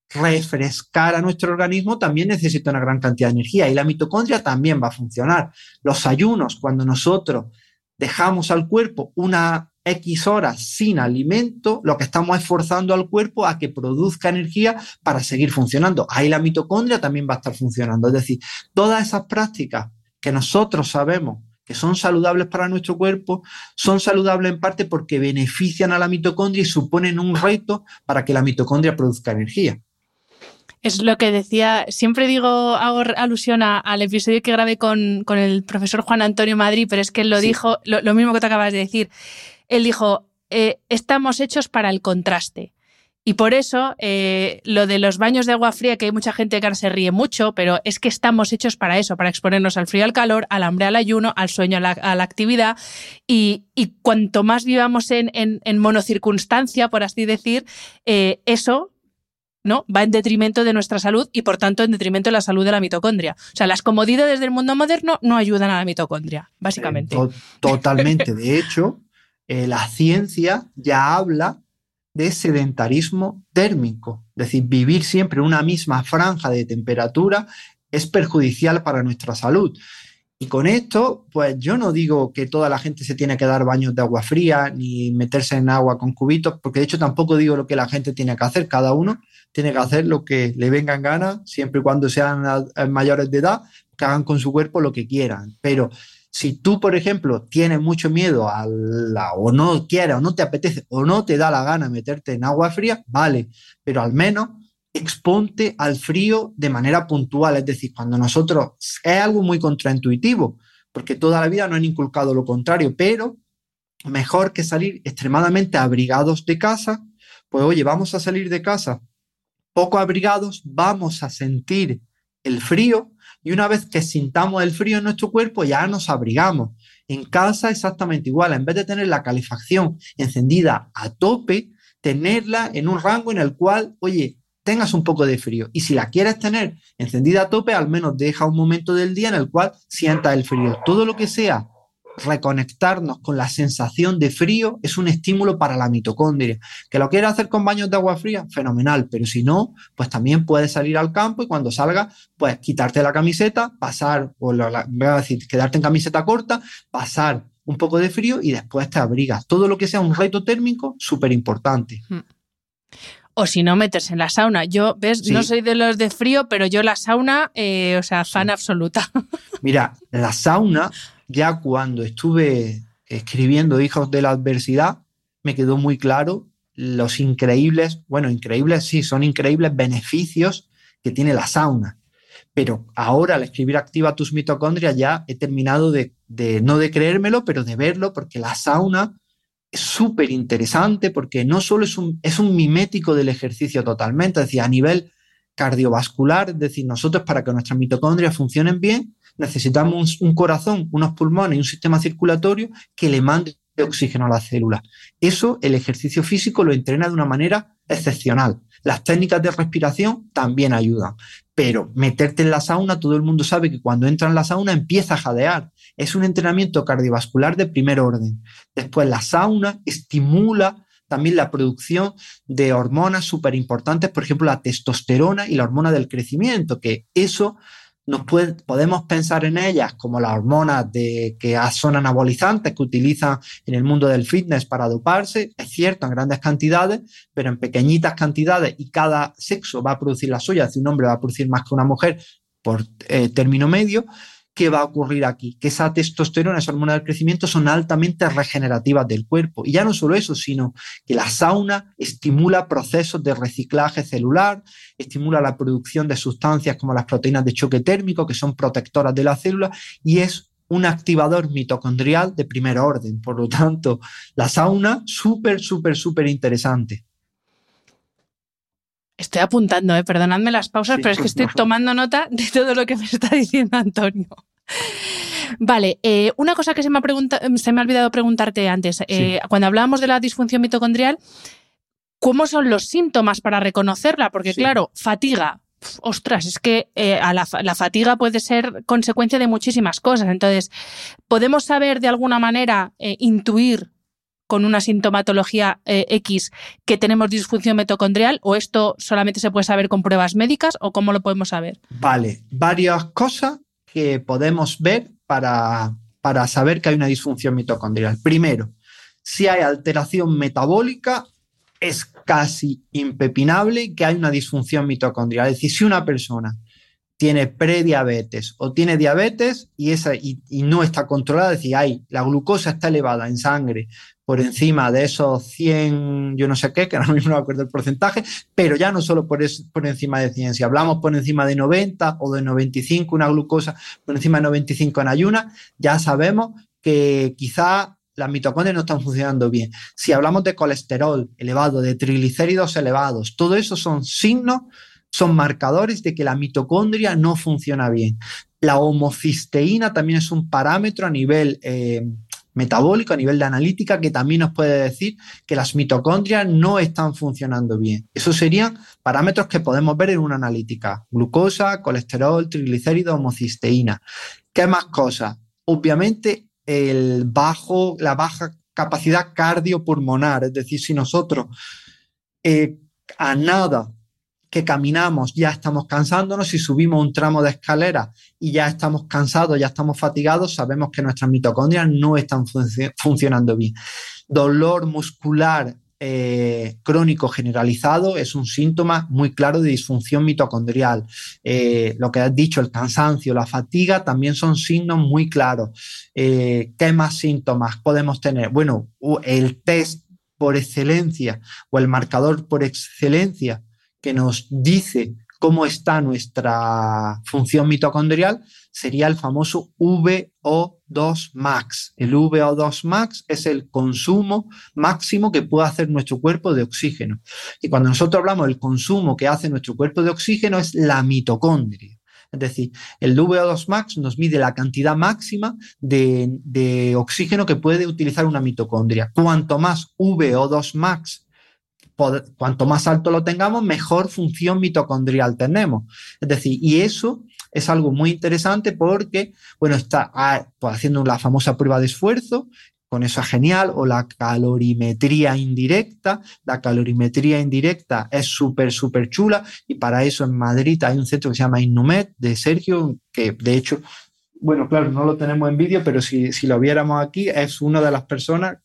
refrescar a nuestro organismo también necesita una gran cantidad de energía y la mitocondria también va a funcionar. Los ayunos, cuando nosotros dejamos al cuerpo una X horas sin alimento, lo que estamos esforzando al cuerpo a que produzca energía para seguir funcionando. Ahí la mitocondria también va a estar funcionando. Es decir, todas esas prácticas que nosotros sabemos que son saludables para nuestro cuerpo, son saludables en parte porque benefician a la mitocondria y suponen un reto para que la mitocondria produzca energía. Es lo que decía, siempre digo, hago alusión al episodio que grabé con, el profesor Juan Antonio Madrid, pero es que él lo dijo, lo, mismo que te acabas de decir. Él dijo, eh, estamos hechos para el contraste. Y por eso, eh, lo de los baños de agua fría, que hay mucha gente que se ríe mucho, pero es que estamos hechos para eso, para exponernos al frío, al calor, al hambre, al ayuno, al sueño, a la, actividad. Y, cuanto más vivamos en, en, monocircunstancia, por así decir, eh, eso ¿no? Va en detrimento de nuestra salud y por tanto en detrimento de la salud de la mitocondria. O sea, las comodidades del mundo moderno no ayudan a la mitocondria, básicamente. totalmente. De hecho, eh, la ciencia ya habla de sedentarismo térmico, es decir, vivir siempre en una misma franja de temperatura es perjudicial para nuestra salud. Y con esto, pues yo no digo que toda la gente se tiene que dar baños de agua fría ni meterse en agua con cubitos, porque de hecho tampoco digo lo que la gente tiene que hacer. Cada uno tiene que hacer lo que le venga en gana, siempre y cuando sean mayores de edad, que hagan con su cuerpo lo que quieran. Pero si tú, por ejemplo, tienes mucho miedo a la, o no quieres, o no te apetece, o no te da la gana meterte en agua fría, vale, pero al menos exponte al frío de manera puntual. Es decir, cuando nosotros, es algo muy contraintuitivo, porque toda la vida no han inculcado lo contrario, pero mejor que salir extremadamente abrigados de casa, pues oye, vamos a salir de casa poco abrigados, vamos a sentir el frío y una vez que sintamos el frío en nuestro cuerpo ya nos abrigamos. En casa exactamente igual, en vez de tener la calefacción encendida a tope, tenerla en un rango en el cual, oye, tengas un poco de frío. Y si la quieres tener encendida a tope, al menos deja un momento del día en el cual sientas el frío. Todo lo que sea reconectarnos con la sensación de frío es un estímulo para la mitocondria. ¿Que lo quieres hacer con baños de agua fría? Fenomenal, pero si no, pues también puedes salir al campo y cuando salga, pues quitarte la camiseta, pasar, o voy a decir, quedarte en camiseta corta, pasar un poco de frío y después te abrigas. Todo lo que sea un reto térmico, súper importante. Hmm o si no, meterse en la sauna. Yo, ves, no soy de los de frío, pero yo la sauna, eh, o sea, fan absoluta. (laughs) Mira, la sauna, ya cuando estuve escribiendo Hijos de la Adversidad, me quedó muy claro los increíbles, bueno, increíbles, sí, son increíbles beneficios que tiene la sauna. Pero ahora al escribir Activa tus mitocondrias ya he terminado de, de no de creérmelo, pero de verlo, porque la sauna es súper interesante porque no solo es un, es un mimético del ejercicio totalmente, es decir, a nivel cardiovascular, es decir, nosotros para que nuestras mitocondrias funcionen bien, necesitamos un, corazón, unos pulmones y un sistema circulatorio que le mande oxígeno a las células. Eso el ejercicio físico lo entrena de una manera excepcional. Las técnicas de respiración también ayudan, pero meterte en la sauna, todo el mundo sabe que cuando entra en la sauna empieza a jadear. Es un entrenamiento cardiovascular de primer orden. Después la sauna estimula también la producción de hormonas súper importantes, por ejemplo, la testosterona y la hormona del crecimiento, que eso nos podemos pensar en ellas como las hormonas de, que son anabolizantes que utilizan en el mundo del fitness para doparse, es cierto, en grandes cantidades, pero en pequeñitas cantidades y cada sexo va a producir la suya, si un hombre va a producir más que una mujer por eh, término medio, ¿qué va a ocurrir aquí? Que esa testosterona, esa hormona del crecimiento son altamente regenerativas del cuerpo. Y ya no solo eso, sino que la sauna estimula procesos de reciclaje celular, estimula la producción de sustancias como las proteínas de choque térmico, que son protectoras de la célula, y es un activador mitocondrial de primer orden. Por lo tanto, la sauna, súper, súper, súper interesante. Estoy apuntando, ¿eh? perdonadme las pausas, pero es que estoy tomando nota de todo lo que me está diciendo Antonio. Vale, eh, una cosa que se me, ha se me ha olvidado preguntarte antes. Eh, cuando hablábamos de la disfunción mitocondrial, ¿cómo son los síntomas para reconocerla? Porque claro, fatiga. ostras, es que eh, la, la, fatiga puede ser consecuencia de muchísimas cosas. Entonces, ¿podemos saber de alguna manera, intuir con una sintomatología eh, X que tenemos disfunción mitocondrial o esto solamente se puede saber con pruebas médicas o cómo lo podemos saber? Vale, varias cosas que podemos ver para, para saber que hay una disfunción mitocondrial. Primero, si hay alteración metabólica, es casi impepinable que hay una disfunción mitocondrial. Es decir, si una persona tiene prediabetes o tiene diabetes y, esa, y, no está controlada, es decir, hay, la glucosa está elevada en sangre por encima de esos 100, yo no sé qué, que ahora (laughs) mismo no me acuerdo el porcentaje, pero ya no solo por, por encima de 100, si hablamos por encima de 90 o de 95, una glucosa por encima de 95 en ayuna, ya sabemos que quizá las mitocondrias no están funcionando bien. Si hablamos de colesterol elevado, de triglicéridos elevados, todo eso son signos, son marcadores de que la mitocondria no funciona bien. La homocisteína también es un parámetro a nivel eh, metabólico, a nivel de analítica, que también nos puede decir que las mitocondrias no están funcionando bien. Esos serían parámetros que podemos ver en una analítica. Glucosa, colesterol, triglicéridos, homocisteína. ¿Qué más cosas? Obviamente el bajo, la baja capacidad cardiopulmonar, es decir, si nosotros eh, a nada que caminamos ya estamos cansándonos, si subimos un tramo de escalera y ya estamos cansados, ya estamos fatigados, sabemos que nuestras mitocondrias no están funcionando bien. Dolor muscular eh, crónico generalizado es un síntoma muy claro de disfunción mitocondrial. Eh, lo que has dicho, el cansancio, la fatiga, también son signos muy claros. Eh, ¿Qué más síntomas podemos tener? Bueno, el test por excelencia o el marcador por excelencia que nos dice cómo está nuestra función mitocondrial sería el famoso VO2 max. El VO2 max es el consumo máximo que puede hacer nuestro cuerpo de oxígeno. Y cuando nosotros hablamos del consumo que hace nuestro cuerpo de oxígeno es la mitocondria. Es decir, el VO2 max nos mide la cantidad máxima de, de oxígeno que puede utilizar una mitocondria. Cuanto más VO2 max cuanto más alto lo tengamos, mejor función mitocondrial tenemos. Es decir, y eso es algo muy interesante porque, bueno, está ah, pues, haciendo la famosa prueba de esfuerzo, con eso es genial, o la calorimetría indirecta. La calorimetría indirecta es súper, súper chula y para eso en Madrid hay un centro que se llama Innumet de Sergio, que de hecho, bueno, claro, no lo tenemos en vídeo, pero si, si lo viéramos aquí, es una de las personas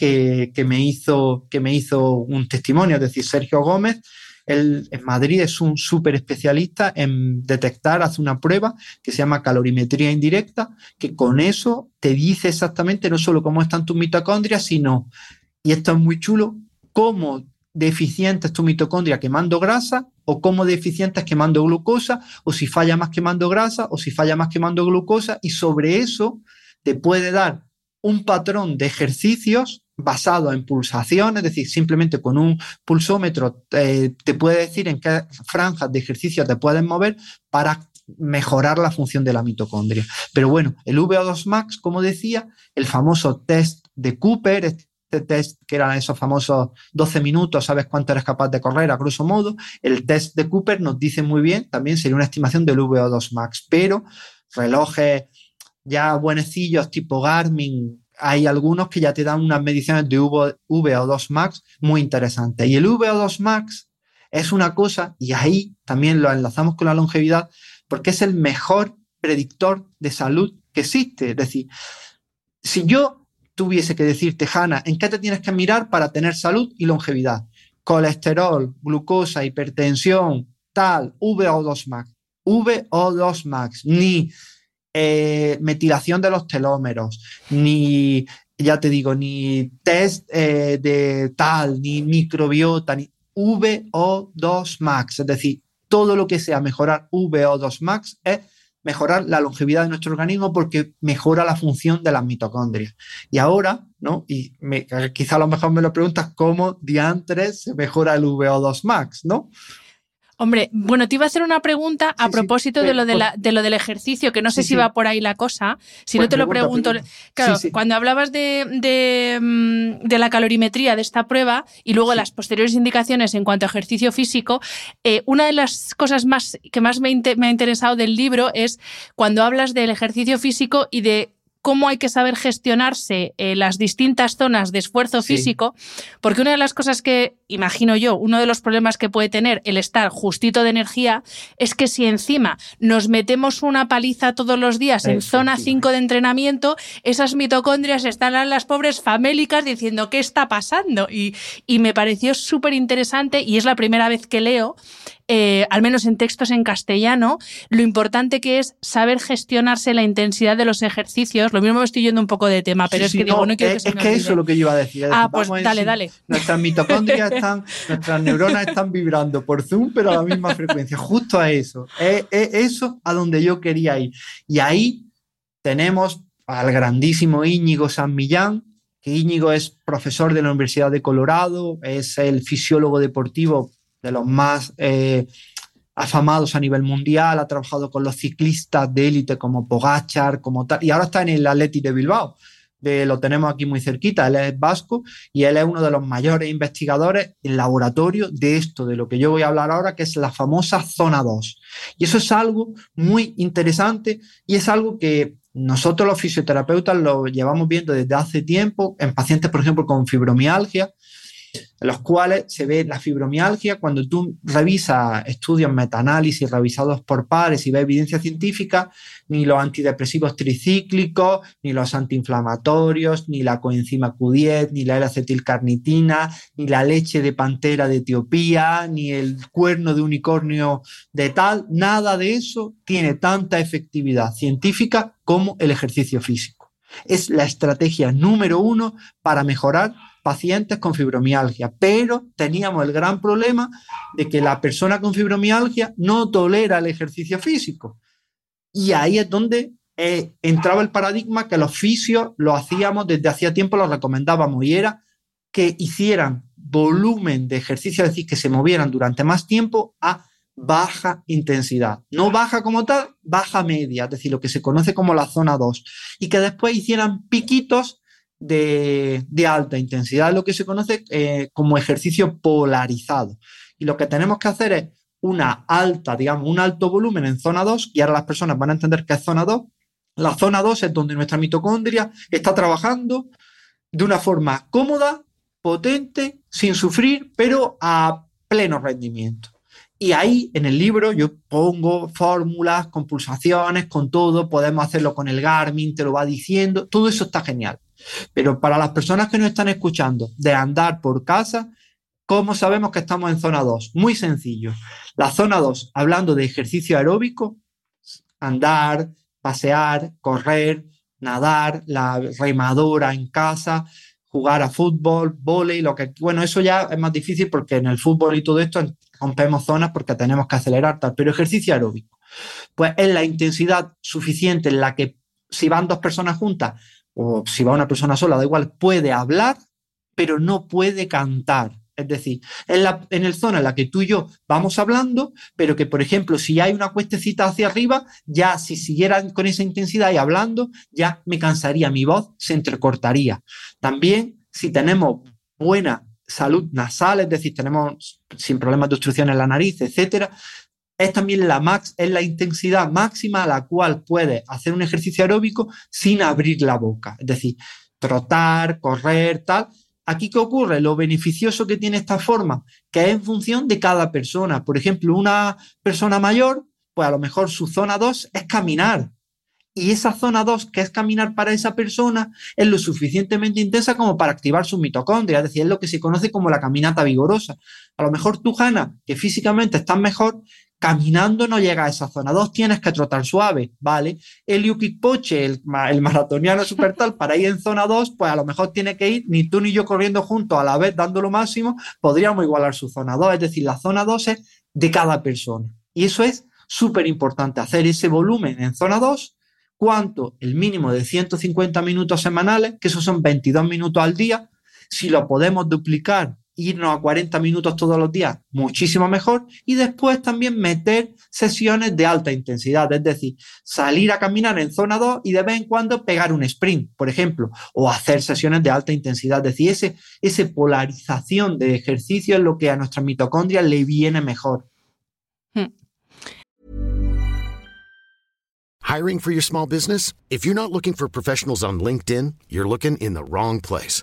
que, me hizo, que me hizo un testimonio, es decir, Sergio Gómez, él en Madrid es un súper especialista en detectar, hace una prueba que se llama calorimetría indirecta, que con eso te dice exactamente no solo cómo están tus mitocondrias, sino, y esto es muy chulo, cómo deficiente es tu mitocondria quemando grasa o cómo deficiente es quemando glucosa, o si falla más quemando grasa, o si falla más quemando glucosa, y sobre eso te puede dar un patrón de ejercicios basado en pulsación, es decir, simplemente con un pulsómetro eh, te puede decir en qué franjas de ejercicio te puedes mover para mejorar la función de la mitocondria. Pero bueno, el VO2 max, como decía, el famoso test de Cooper, este test que eran esos famosos 12 minutos, sabes cuánto eres capaz de correr a grosso modo, el test de Cooper nos dice muy bien, también sería una estimación del VO2 max, pero relojes ya buenecillos tipo Garmin, hay algunos que ya te dan unas mediciones de VO2 max muy interesantes. Y el VO2 max es una cosa, y ahí también lo enlazamos con la longevidad, porque es el mejor predictor de salud que existe. Es decir, si yo tuviese que decirte, Hanna, ¿en qué te tienes que mirar para tener salud y longevidad? Colesterol, glucosa, hipertensión, tal, VO2 max. VO2 max, ni eh, metilación de los telómeros, ni, ya te digo, ni test eh, de tal, ni microbiota, ni VO2 max. Es decir, todo lo que sea mejorar VO2 max es mejorar la longevidad de nuestro organismo porque mejora la función de las mitocondrias. Y ahora, ¿no? Y quizá a lo mejor me lo preguntas cómo diantres se mejora el VO2 max, ¿no? Hombre, bueno, te iba a hacer una pregunta a propósito de, lo de, la, de, lo del ejercicio, que no sé si va por ahí la cosa. Si no te lo pregunto. Claro, cuando hablabas de, de, mm, de, la calorimetría de esta prueba y luego las posteriores indicaciones en cuanto a ejercicio físico, eh, una de las cosas más que más me, me ha interesado del libro es cuando hablas del ejercicio físico y de cómo hay que saber gestionarse eh, las distintas zonas de esfuerzo físico, porque una de las cosas que, imagino yo, uno de los problemas que puede tener el estar justito de energía es que si encima nos metemos una paliza todos los días en zona 5 de entrenamiento, esas mitocondrias están las pobres famélicas diciendo qué está pasando. Y, y me pareció súper interesante y es la primera vez que leo eh, al menos en textos en castellano, lo importante que es saber gestionarse la intensidad de los ejercicios. Lo mismo me estoy yendo un poco de tema, pero es que digo, no quiero es, que Es que eso es lo que yo iba a decir. ah, pues dale, dale. Nuestras mitocondrias están, nuestras neuronas están vibrando por Zoom, pero a la misma frecuencia. Justo a eso. Es, eso a donde yo quería ir. Y ahí tenemos al grandísimo Íñigo San Millán, que Íñigo es profesor de la Universidad de Colorado, es el fisiólogo deportivo de los más eh, afamados a nivel mundial, ha trabajado con los ciclistas de élite como Pogachar, como tal, y ahora está en el Atleti de Bilbao. De, lo tenemos aquí muy cerquita, él es vasco y él es uno de los mayores investigadores en laboratorio de esto, de lo que yo voy a hablar ahora, que es la famosa zona 2. Y eso es algo muy interesante y es algo que nosotros los fisioterapeutas lo llevamos viendo desde hace tiempo en pacientes, por ejemplo, con fibromialgia, en los cuales se ve la fibromialgia. Cuando tú revisas estudios metaanálisis revisados por pares y ves evidencia científica, ni los antidepresivos tricíclicos, ni los antiinflamatorios, ni la coenzima Q10, ni la L-acetilcarnitina, ni la leche de pantera de Etiopía, ni el cuerno de unicornio de tal, nada de eso tiene tanta efectividad científica como el ejercicio físico. Es la estrategia número uno para mejorar pacientes con fibromialgia, pero teníamos el gran problema de que la persona con fibromialgia no tolera el ejercicio físico. Y ahí es donde eh, entraba el paradigma que los fisios lo hacíamos desde hacía tiempo, lo recomendábamos, y era que hicieran volumen de ejercicio, es decir, que se movieran durante más tiempo a baja intensidad. No baja como tal, baja media, es decir, lo que se conoce como la zona 2. Y que después hicieran piquitos de, alta intensidad, lo que se conoce eh, como ejercicio polarizado. Y lo que tenemos que hacer es una alta, digamos, un alto volumen en zona 2, y ahora las personas van a entender que es zona 2. La zona 2 es donde nuestra mitocondria está trabajando de una forma cómoda, potente, sin sufrir, pero a pleno rendimiento. Y ahí en el libro yo pongo fórmulas, con pulsaciones, con todo, podemos hacerlo con el Garmin, te lo va diciendo, todo eso está genial. Pero para las personas que nos están escuchando, de andar por casa, ¿cómo sabemos que estamos en zona 2? Muy sencillo. La zona 2, hablando de ejercicio aeróbico, andar, pasear, correr, nadar, la remadora en casa, jugar a fútbol, volei, lo que bueno, eso ya es más difícil porque en el fútbol y todo esto rompemos zonas porque tenemos que acelerar tal, pero ejercicio aeróbico. Pues es la intensidad suficiente en la que si van dos personas juntas o si va una persona sola, da igual, puede hablar, pero no puede cantar. Es decir, en, la, en el zona en la que tú y yo vamos hablando, pero que, por ejemplo, si hay una cuestecita hacia arriba, ya si siguieran con esa intensidad y hablando, ya me cansaría, mi voz se entrecortaría. También, si tenemos buena salud nasal, es decir, tenemos sin problemas de obstrucción en la nariz, etcétera, es también la max, es la intensidad máxima a la cual puedes hacer un ejercicio aeróbico sin abrir la boca. Es decir, trotar, correr, tal. Aquí, ¿qué ocurre? Lo beneficioso que tiene esta forma, que es en función de cada persona. Por ejemplo, una persona mayor, pues a lo mejor su zona 2 es caminar. Y esa zona 2, que es caminar para esa persona, es lo suficientemente intensa como para activar su mitocondria, es decir, es lo que se conoce como la caminata vigorosa. A lo mejor tú, Hanna, que físicamente estás mejor, caminando no llega a esa zona. 2, tienes que trotar suave, ¿vale? El Poche, el, el maratoniano super tal, para ir en zona 2, pues a lo mejor tiene que ir ni tú ni yo corriendo juntos a la vez dando lo máximo, podríamos igualar su zona 2, es decir, la zona 2 es de cada persona. Y eso es súper importante, hacer ese volumen en zona 2, cuánto el mínimo de 150 minutos semanales, que esos son 22 minutos al día, si lo podemos duplicar irnos a 40 minutos todos los días, muchísimo mejor. Y después también meter sesiones de alta intensidad, es decir, salir a caminar en zona 2 y de vez en cuando pegar un sprint, por ejemplo, o hacer sesiones de alta intensidad. Es decir, ese, esa polarización de ejercicio es lo que a nuestra mitocondria le viene mejor. Hmm. Hiring for your small business? If you're not looking for professionals on LinkedIn, you're looking in the wrong place.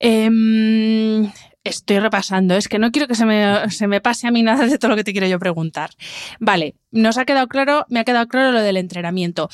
Um... Estoy repasando, es que no quiero que se me, pase a mí nada de todo lo que te quiero yo preguntar. Vale, nos ha quedado claro, me ha quedado claro lo del entrenamiento.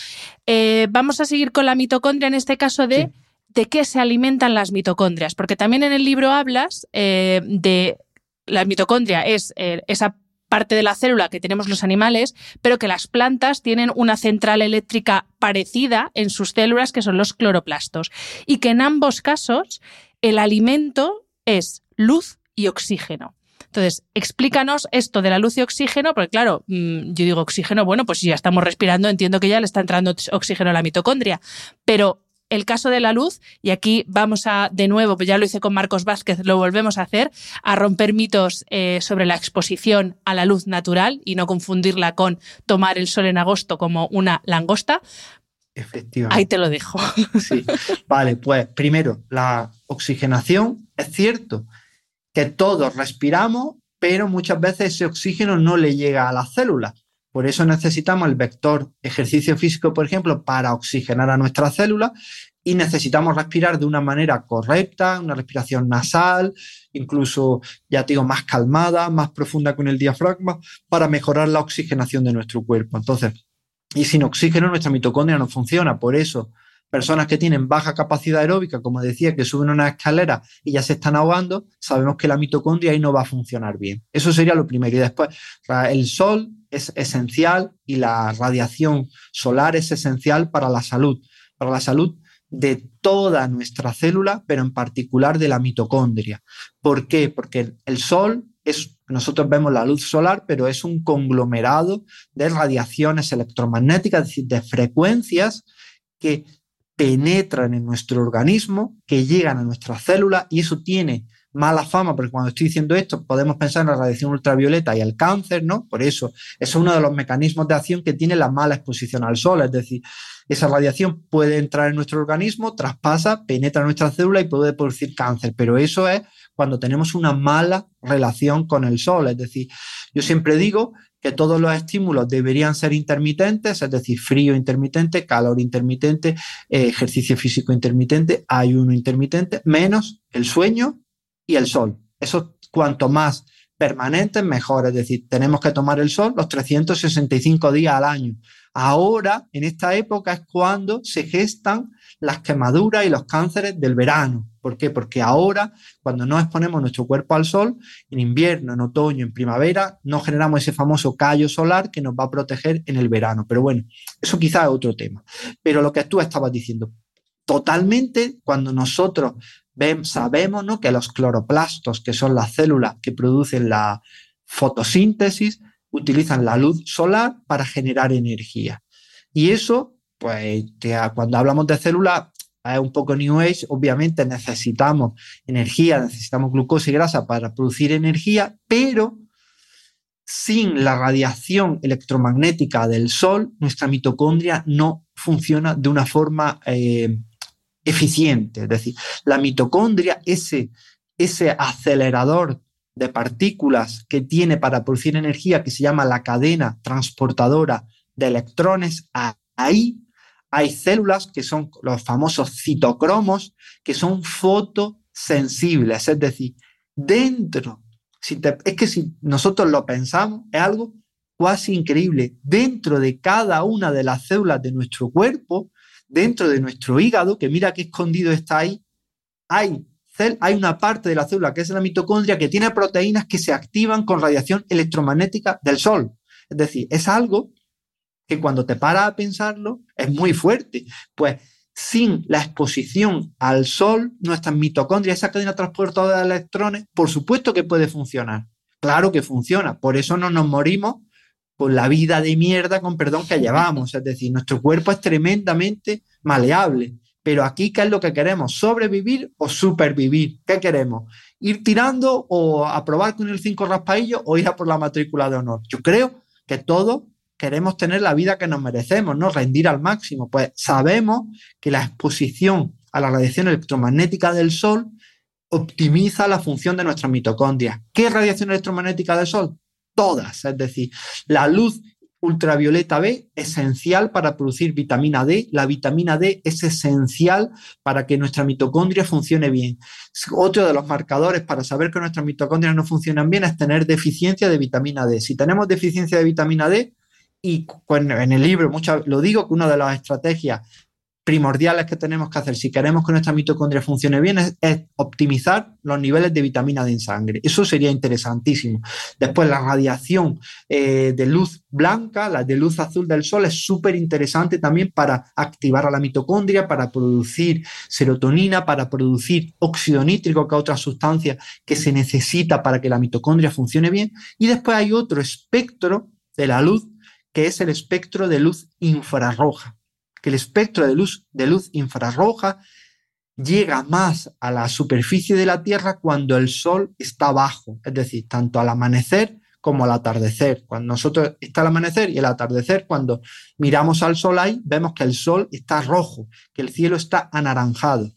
Eh, vamos a seguir con la mitocondria en este caso de de qué se alimentan las mitocondrias, porque también en el libro hablas eh, de la mitocondria es eh, esa parte de la célula que tenemos los animales, pero que las plantas tienen una central eléctrica parecida en sus células, que son los cloroplastos, y que en ambos casos el alimento es luz y oxígeno. Entonces, explícanos esto de la luz y oxígeno, porque claro, mm, yo digo oxígeno, bueno, pues si ya estamos respirando, entiendo que ya le está entrando oxígeno a la mitocondria, pero el caso de la luz, y aquí vamos a, de nuevo, pues ya lo hice con Marcos Vázquez, lo volvemos a hacer, a romper mitos eh, sobre la exposición a la luz natural y no confundirla con tomar el sol en agosto como una langosta. Efectivamente. Ahí te lo dejo. (laughs) Sí. Vale, pues primero, la oxigenación, es cierto que todos respiramos, pero muchas veces ese oxígeno no le llega a las células. Por eso necesitamos el vector ejercicio físico, por ejemplo, para oxigenar a nuestras células y necesitamos respirar de una manera correcta, una respiración nasal, incluso, ya te digo, más calmada, más profunda con el diafragma, para mejorar la oxigenación de nuestro cuerpo. Entonces, y sin oxígeno nuestra mitocondria no funciona. Por eso, personas que tienen baja capacidad aeróbica, como decía, que suben una escalera y ya se están ahogando, sabemos que la mitocondria ahí no va a funcionar bien. Eso sería lo primero. Y después, el sol es esencial y la radiación solar es esencial para la salud, para la salud de toda nuestra célula, pero en particular de la mitocondria. ¿Por qué? Porque el sol es, nosotros vemos la luz solar, pero es un conglomerado de radiaciones electromagnéticas, es decir, de frecuencias que penetran en nuestro organismo, que llegan a nuestras células y eso tiene mala fama, porque cuando estoy diciendo esto podemos pensar en la radiación ultravioleta y el cáncer, ¿no? Por eso, es uno de los mecanismos de acción que tiene la mala exposición al sol, es decir, esa radiación puede entrar en nuestro organismo, traspasa, penetra en nuestra célula y puede producir cáncer, pero eso es cuando tenemos una mala relación con el sol, es decir, yo siempre digo que todos los estímulos deberían ser intermitentes, es decir, frío intermitente, calor intermitente, eh, ejercicio físico intermitente, ayuno intermitente, menos el sueño y el sol. Eso cuanto más permanente, mejor. Es decir, tenemos que tomar el sol los 365 días al año. Ahora, en esta época, es cuando se gestan las quemaduras y los cánceres del verano. ¿Por qué? Porque ahora, cuando no exponemos nuestro cuerpo al sol, en invierno, en otoño, en primavera, no generamos ese famoso callo solar que nos va a proteger en el verano. Pero bueno, eso quizás es otro tema. Pero lo que tú estabas diciendo, totalmente cuando nosotros sabemos ¿no? que los cloroplastos, que son las células que producen la fotosíntesis, utilizan la luz solar para generar energía. Y eso, pues cuando hablamos de células, es un poco New Age, obviamente necesitamos energía, necesitamos glucosa y grasa para producir energía, pero sin la radiación electromagnética del Sol, nuestra mitocondria no funciona de una forma eh, eficiente. Es decir, la mitocondria, ese, ese acelerador de partículas que tiene para producir energía, que se llama la cadena transportadora de electrones, ahí hay células que son los famosos citocromos, que son fotosensibles, es decir, dentro, es que si nosotros lo pensamos, es algo casi increíble, dentro de cada una de las células de nuestro cuerpo dentro de nuestro hígado, que mira qué escondido está ahí, hay, hay una parte de la célula que es la mitocondria que tiene proteínas que se activan con radiación electromagnética del sol. Es decir, es algo que cuando te paras a pensarlo es muy fuerte. Pues sin la exposición al sol, nuestras mitocondrias, esa cadena transportadora de electrones, por supuesto que puede funcionar. Claro que funciona. Por eso no nos morimos con la vida de mierda, con perdón, que llevamos. Es decir, nuestro cuerpo es tremendamente maleable. Pero aquí, ¿qué es lo que queremos? ¿Sobrevivir o supervivir? ¿Qué queremos? ¿Ir tirando o aprobar con el 5 raspaillo o ir a por la matrícula de honor? Yo creo que todos queremos tener la vida que nos merecemos, ¿no? Rendir al máximo. Pues sabemos que la exposición a la radiación electromagnética del Sol optimiza la función de nuestras mitocondrias. ¿Qué radiación electromagnética del Sol? Todas. Es decir, la luz ultravioleta B, esencial para producir vitamina D. La vitamina D es esencial para que nuestra mitocondria funcione bien. Otro de los marcadores para saber que nuestras mitocondrias no funcionan bien es tener deficiencia de vitamina D. Si tenemos deficiencia de vitamina D, y en el libro mucho, lo digo que una de las estrategias primordiales que tenemos que hacer si queremos que nuestra mitocondria funcione bien es, optimizar los niveles de vitamina D en sangre. Eso sería interesantísimo. Después, la radiación eh, de luz blanca, la de luz azul del sol, es súper interesante también para activar a la mitocondria, para producir serotonina, para producir óxido nítrico, que es otra sustancia que se necesita para que la mitocondria funcione bien. Y después hay otro espectro de la luz, que es el espectro de luz infrarroja que el espectro de luz, de luz infrarroja llega más a la superficie de la Tierra cuando el Sol está bajo, es decir, tanto al amanecer como al atardecer. Cuando nosotros está el amanecer y el atardecer, cuando miramos al Sol ahí, vemos que el Sol está rojo, que el cielo está anaranjado.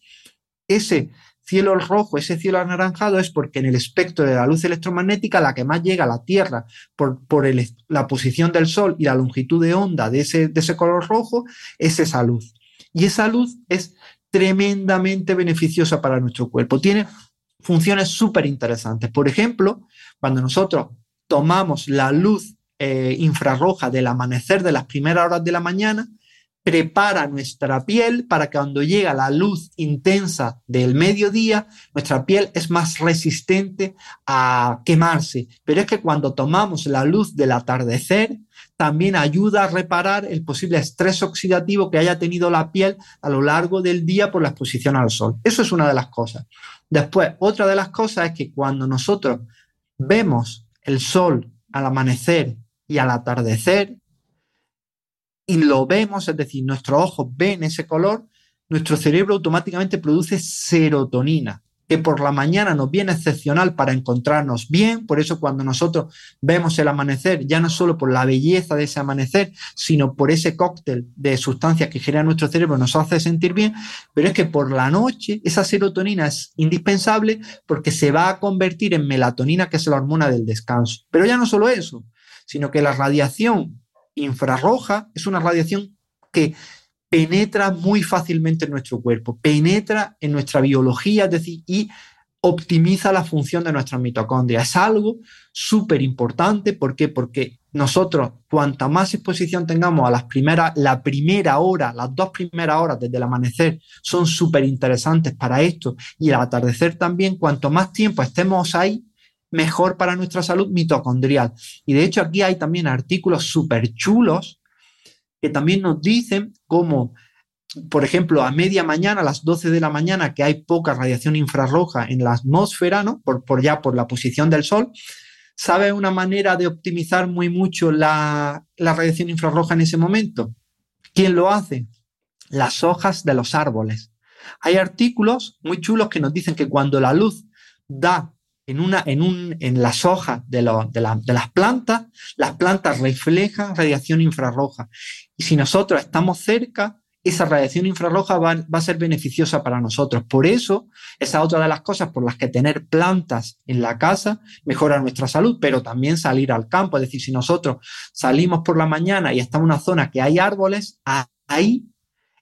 Ese cielo rojo, ese cielo anaranjado es porque en el espectro de la luz electromagnética la que más llega a la Tierra por, por la posición del Sol y la longitud de onda de ese, de ese color rojo es esa luz. Y esa luz es tremendamente beneficiosa para nuestro cuerpo. Tiene funciones súper interesantes. Por ejemplo, cuando nosotros tomamos la luz eh, infrarroja del amanecer de las primeras horas de la mañana, prepara nuestra piel para que cuando llega la luz intensa del mediodía, nuestra piel es más resistente a quemarse. Pero es que cuando tomamos la luz del atardecer, también ayuda a reparar el posible estrés oxidativo que haya tenido la piel a lo largo del día por la exposición al sol. Eso es una de las cosas. Después, otra de las cosas es que cuando nosotros vemos el sol al amanecer y al atardecer y lo vemos, es decir, nuestros ojos ven ese color, nuestro cerebro automáticamente produce serotonina que por la mañana nos viene excepcional para encontrarnos bien. Por eso cuando nosotros vemos el amanecer, ya no solo por la belleza de ese amanecer, sino por ese cóctel de sustancias que genera nuestro cerebro, nos hace sentir bien. Pero es que por la noche esa serotonina es indispensable porque se va a convertir en melatonina, que es la hormona del descanso. Pero ya no solo eso, sino que la radiación infrarroja es una radiación que penetra muy fácilmente en nuestro cuerpo, penetra en nuestra biología, es decir, y optimiza la función de nuestras mitocondrias. Es algo súper importante, ¿por qué? Porque nosotros, cuanta más exposición tengamos a las primeras, la primera hora, las dos primeras horas desde el amanecer son súper interesantes para esto y el atardecer también, cuanto más tiempo estemos ahí, mejor para nuestra salud mitocondrial. Y de hecho aquí hay también artículos súper chulos que también nos dicen cómo, por ejemplo, a media mañana, a las 12 de la mañana, que hay poca radiación infrarroja en la atmósfera, ¿no? por, por ya por la posición del Sol, ¿sabe una manera de optimizar muy mucho la, la radiación infrarroja en ese momento? ¿Quién lo hace? Las hojas de los árboles. Hay artículos muy chulos que nos dicen que cuando la luz da en, una, en, un, en las hojas de, de, las plantas, las plantas reflejan radiación infrarroja. Y si nosotros estamos cerca, esa radiación infrarroja va, va, a ser beneficiosa para nosotros. Por eso, esa es otra de las cosas por las que tener plantas en la casa mejora nuestra salud, pero también salir al campo. Es decir, si nosotros salimos por la mañana y estamos en una zona que hay árboles, ahí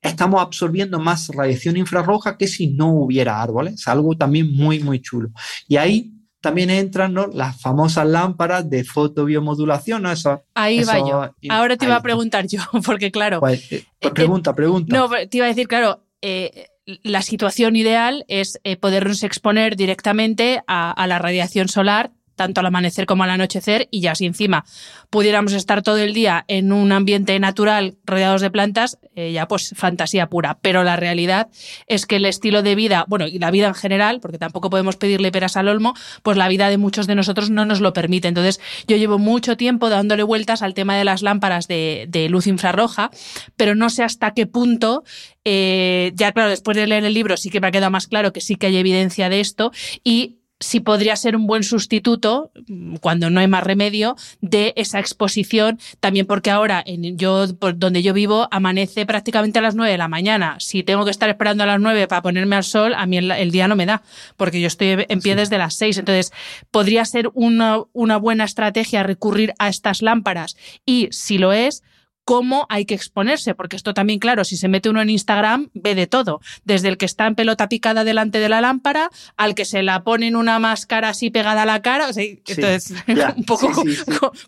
estamos absorbiendo más radiación infrarroja que si no hubiera árboles. Algo también muy, muy chulo. Y ahí también entran las famosas lámparas de fotobiomodulación. ¿no? Eso, Ahí va yo. Ahora te iba a preguntar yo, (laughs) porque claro. Pues, eh, pues pregunta, pregunta. No, te iba a decir, claro, eh, la situación ideal es eh, podernos exponer directamente a, la radiación solar tanto al amanecer como al anochecer, y ya si encima pudiéramos estar todo el día en un ambiente natural rodeados de plantas, eh, ya pues fantasía pura. Pero la realidad es que el estilo de vida, bueno, y la vida en general, porque tampoco podemos pedirle peras al olmo, pues la vida de muchos de nosotros no nos lo permite. Entonces, yo llevo mucho tiempo dándole vueltas al tema de las lámparas de, luz infrarroja, pero no sé hasta qué punto eh, ya claro, después de leer el libro sí que me ha quedado más claro que sí que hay evidencia de esto y si podría ser un buen sustituto, cuando no hay más remedio, de esa exposición, también porque ahora en yo donde yo vivo amanece prácticamente a las 9 de la mañana. Si tengo que estar esperando a las 9 para ponerme al sol, a mí el, día no me da, porque yo estoy en pie desde las 6. Entonces, podría ser una, una buena estrategia recurrir a estas lámparas y si lo es, cómo hay que exponerse, porque esto también, claro, si se mete uno en Instagram, ve de todo, desde el que está en pelota picada delante de la lámpara, al que se la pone en una máscara así pegada a la cara, o sea, entonces, (laughs) un poco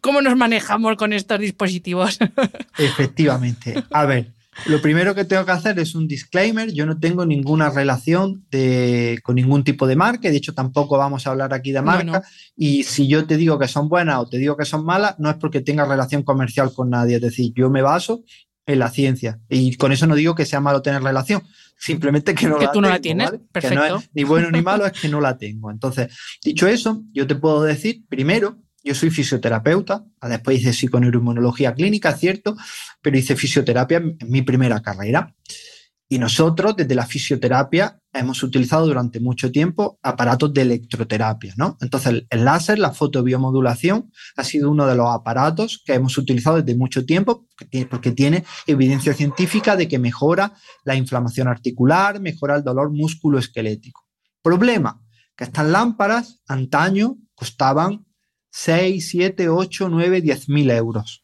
cómo nos manejamos con estos dispositivos. (laughs) Efectivamente. A ver, lo primero que tengo que hacer es un disclaimer. Yo no tengo ninguna relación con ningún tipo de marca. De hecho, tampoco vamos a hablar aquí de marca. Y si yo te digo que son buenas o te digo que son malas, no es porque tenga relación comercial con nadie. Es decir, yo me baso en la ciencia. Y con eso no digo que sea malo tener relación. Simplemente que no que la tú no la tienes. Perfecto. ni bueno ni (laughs) malo, es que no la tengo. Entonces, dicho eso, yo te puedo decir, primero, yo soy fisioterapeuta, después hice psiconeuroinmunología clínica, cierto, pero hice fisioterapia en mi primera carrera. Y nosotros, desde la fisioterapia, hemos utilizado durante mucho tiempo aparatos de electroterapia, ¿no? Entonces, el, láser, la fotobiomodulación, ha sido uno de los aparatos que hemos utilizado desde mucho tiempo porque tiene evidencia científica de que mejora la inflamación articular, mejora el dolor musculoesquelético. Problema, que estas lámparas antaño costaban 6, 7, 8, 9, 10 mil euros.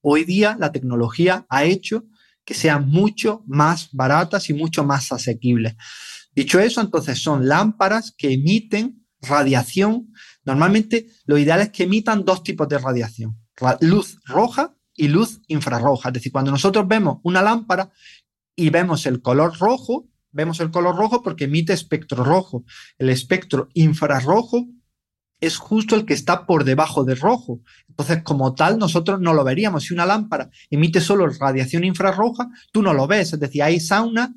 Hoy día la tecnología ha hecho que sean mucho más baratas y mucho más asequibles. Dicho eso, entonces son lámparas que emiten radiación. Normalmente lo ideal es que emitan dos tipos de radiación, luz roja y luz infrarroja. Es decir, cuando nosotros vemos una lámpara y vemos el color rojo, vemos el color rojo porque emite espectro rojo. El espectro infrarrojo es justo el que está por debajo del rojo. Entonces, como tal, nosotros no lo veríamos. Si una lámpara emite solo radiación infrarroja, tú no lo ves. Es decir, hay saunas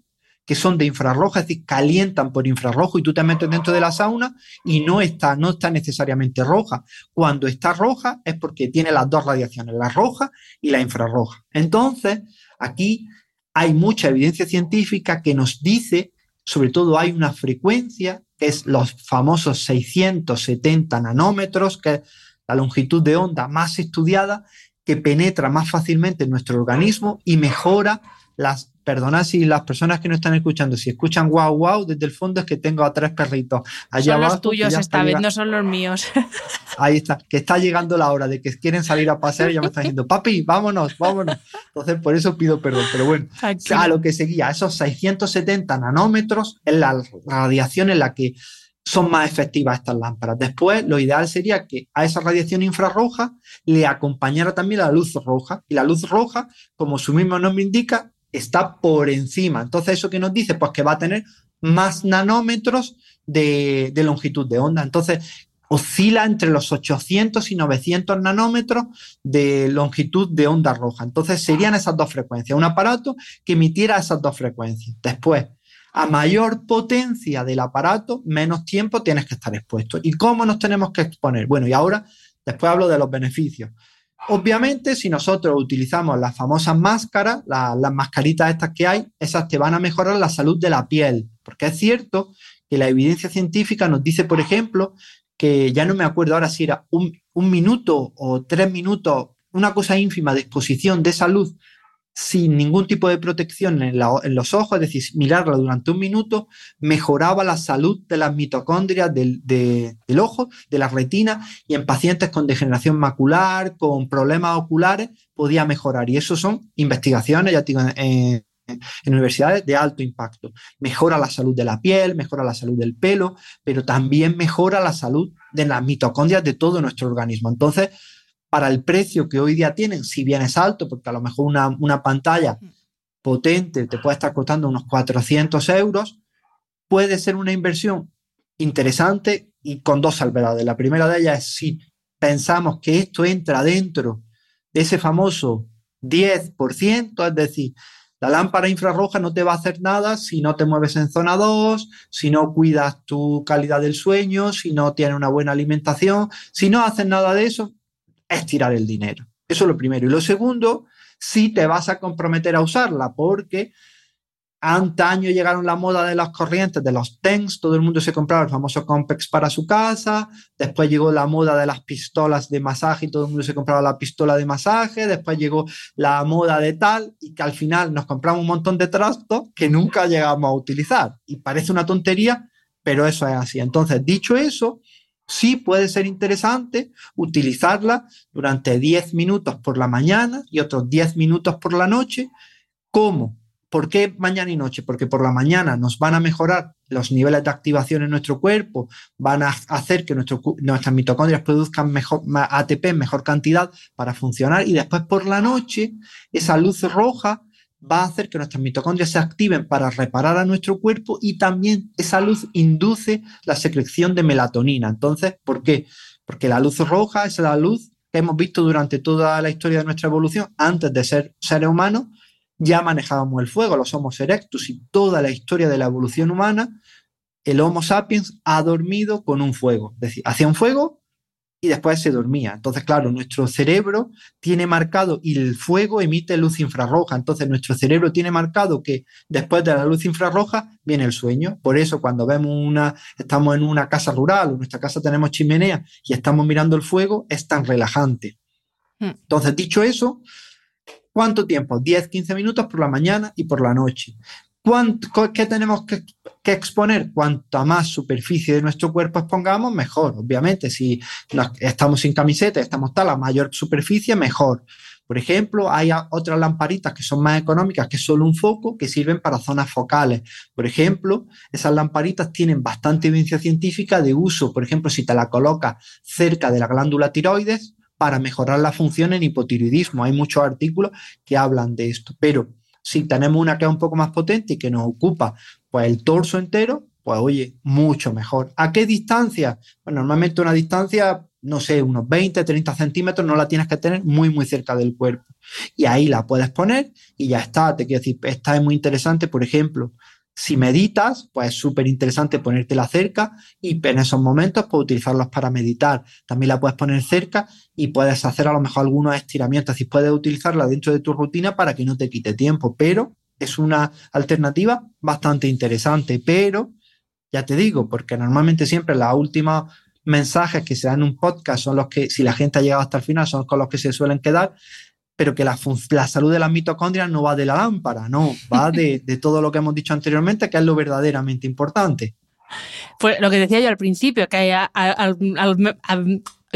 que son de infrarroja, es decir, calientan por infrarrojo y tú te metes dentro de la sauna y no está, no está necesariamente roja. Cuando está roja es porque tiene las dos radiaciones, la roja y la infrarroja. Entonces, aquí hay mucha evidencia científica que nos dice, sobre todo hay una frecuencia es los famosos 670 nanómetros, que es la longitud de onda más estudiada, que penetra más fácilmente en nuestro organismo y mejora las Perdona si las personas que no están escuchando, si escuchan wow, wow, desde el fondo es que tengo a tres perritos. Allá son los tuyos esta vez, no son los míos. (laughs) Ahí está, que está llegando la hora de que quieren salir a pasear y ya me están diciendo, papi, vámonos, vámonos. Entonces, por eso pido perdón. Pero bueno, a lo que seguía, esos 670 nanómetros es la radiación en la que son más efectivas estas lámparas. Después, lo ideal sería que a esa radiación infrarroja le acompañara también la luz roja. Y la luz roja, como su mismo nombre indica, está por encima. Entonces, ¿eso que nos dice? Pues que va a tener más nanómetros de, longitud de onda. Entonces, oscila entre los 800 y 900 nanómetros de longitud de onda roja. Entonces, serían esas dos frecuencias. Un aparato que emitiera esas dos frecuencias. Después, a mayor potencia del aparato, menos tiempo tienes que estar expuesto. ¿Y cómo nos tenemos que exponer? Bueno, y ahora después hablo de los beneficios. Obviamente, si nosotros utilizamos las famosas máscaras, las mascaritas estas que hay, esas te van a mejorar la salud de la piel, porque es cierto que la evidencia científica nos dice, por ejemplo, que ya no me acuerdo ahora si era un, un minuto o tres minutos, una cosa ínfima de exposición de esa luz sin ningún tipo de protección en, los ojos, es decir, mirarla durante un minuto, mejoraba la salud de las mitocondrias del, ojo, de la retina, y en pacientes con degeneración macular, con problemas oculares, podía mejorar. Y eso son investigaciones, ya digo, en, en universidades de alto impacto. Mejora la salud de la piel, mejora la salud del pelo, pero también mejora la salud de las mitocondrias de todo nuestro organismo. Entonces, para el precio que hoy día tienen, si bien es alto, porque a lo mejor una, pantalla potente te puede estar costando unos 400 euros, puede ser una inversión interesante y con dos salvedades. La primera de ellas es si pensamos que esto entra dentro de ese famoso 10%, es decir, la lámpara infrarroja no te va a hacer nada si no te mueves en zona 2, si no cuidas tu calidad del sueño, si no tienes una buena alimentación, si no haces nada de eso, es tirar el dinero. Eso es lo primero. Y lo segundo, si te vas a comprometer a usarla, porque antaño llegaron la moda de las corrientes, de los TENS, todo el mundo se compraba el famoso Compex para su casa, después llegó la moda de las pistolas de masaje y todo el mundo se compraba la pistola de masaje, después llegó la moda de tal y que al final nos compramos un montón de trastos que nunca llegamos a utilizar. Y parece una tontería, pero eso es así. Entonces, dicho eso, sí puede ser interesante utilizarla durante 10 minutos por la mañana y otros 10 minutos por la noche. ¿Cómo? ¿Por qué mañana y noche? Porque por la mañana nos van a mejorar los niveles de activación en nuestro cuerpo, van a hacer que nuestras mitocondrias produzcan mejor, ATP en mejor cantidad para funcionar y después por la noche esa luz roja va a hacer que nuestras mitocondrias se activen para reparar a nuestro cuerpo y también esa luz induce la secreción de melatonina. Entonces, ¿por qué? Porque la luz roja es la luz que hemos visto durante toda la historia de nuestra evolución. Antes de ser seres humanos, ya manejábamos el fuego, los Homo erectus y toda la historia de la evolución humana, el Homo sapiens ha dormido con un fuego. Es decir, hacía un fuego y después se dormía. Entonces, claro, nuestro cerebro tiene marcado y el fuego emite luz infrarroja. Entonces, nuestro cerebro tiene marcado que después de la luz infrarroja viene el sueño. Por eso, cuando vemos una, estamos en una casa rural o en nuestra casa tenemos chimenea y estamos mirando el fuego, es tan relajante. Hmm. Entonces, dicho eso, ¿cuánto tiempo? 10, 15 minutos por la mañana y por la noche. ¿Qué tenemos que, exponer? Cuanta más superficie de nuestro cuerpo expongamos, mejor. Obviamente, si estamos sin camiseta, estamos tal, a mayor superficie, mejor. Por ejemplo, hay otras lamparitas que son más económicas, que solo un foco, que sirven para zonas focales. Por ejemplo, esas lamparitas tienen bastante evidencia científica de uso. Por ejemplo, si te la colocas cerca de la glándula tiroides, para mejorar la función en hipotiroidismo. Hay muchos artículos que hablan de esto. Pero si tenemos una que es un poco más potente y que nos ocupa pues el torso entero, pues oye, mucho mejor. ¿A qué distancia? Pues normalmente una distancia, no sé, unos 20, 30 centímetros, no la tienes que tener muy, muy cerca del cuerpo. Y ahí la puedes poner y ya está. Te quiero decir, esta es muy interesante, por ejemplo, si meditas, pues es súper interesante ponértela cerca y en esos momentos puedes utilizarlos para meditar. También la puedes poner cerca y puedes hacer a lo mejor algunos estiramientos. y puedes utilizarla dentro de tu rutina para que no te quite tiempo, pero es una alternativa bastante interesante. Pero ya te digo, porque normalmente siempre los últimos mensajes que se dan en un podcast son los que, si la gente ha llegado hasta el final, son con los que se suelen quedar pero que la, salud de las mitocondrias no va de la lámpara, no, va (laughs) de, todo lo que hemos dicho anteriormente, que es lo verdaderamente importante. Pues lo que decía yo al principio, que hay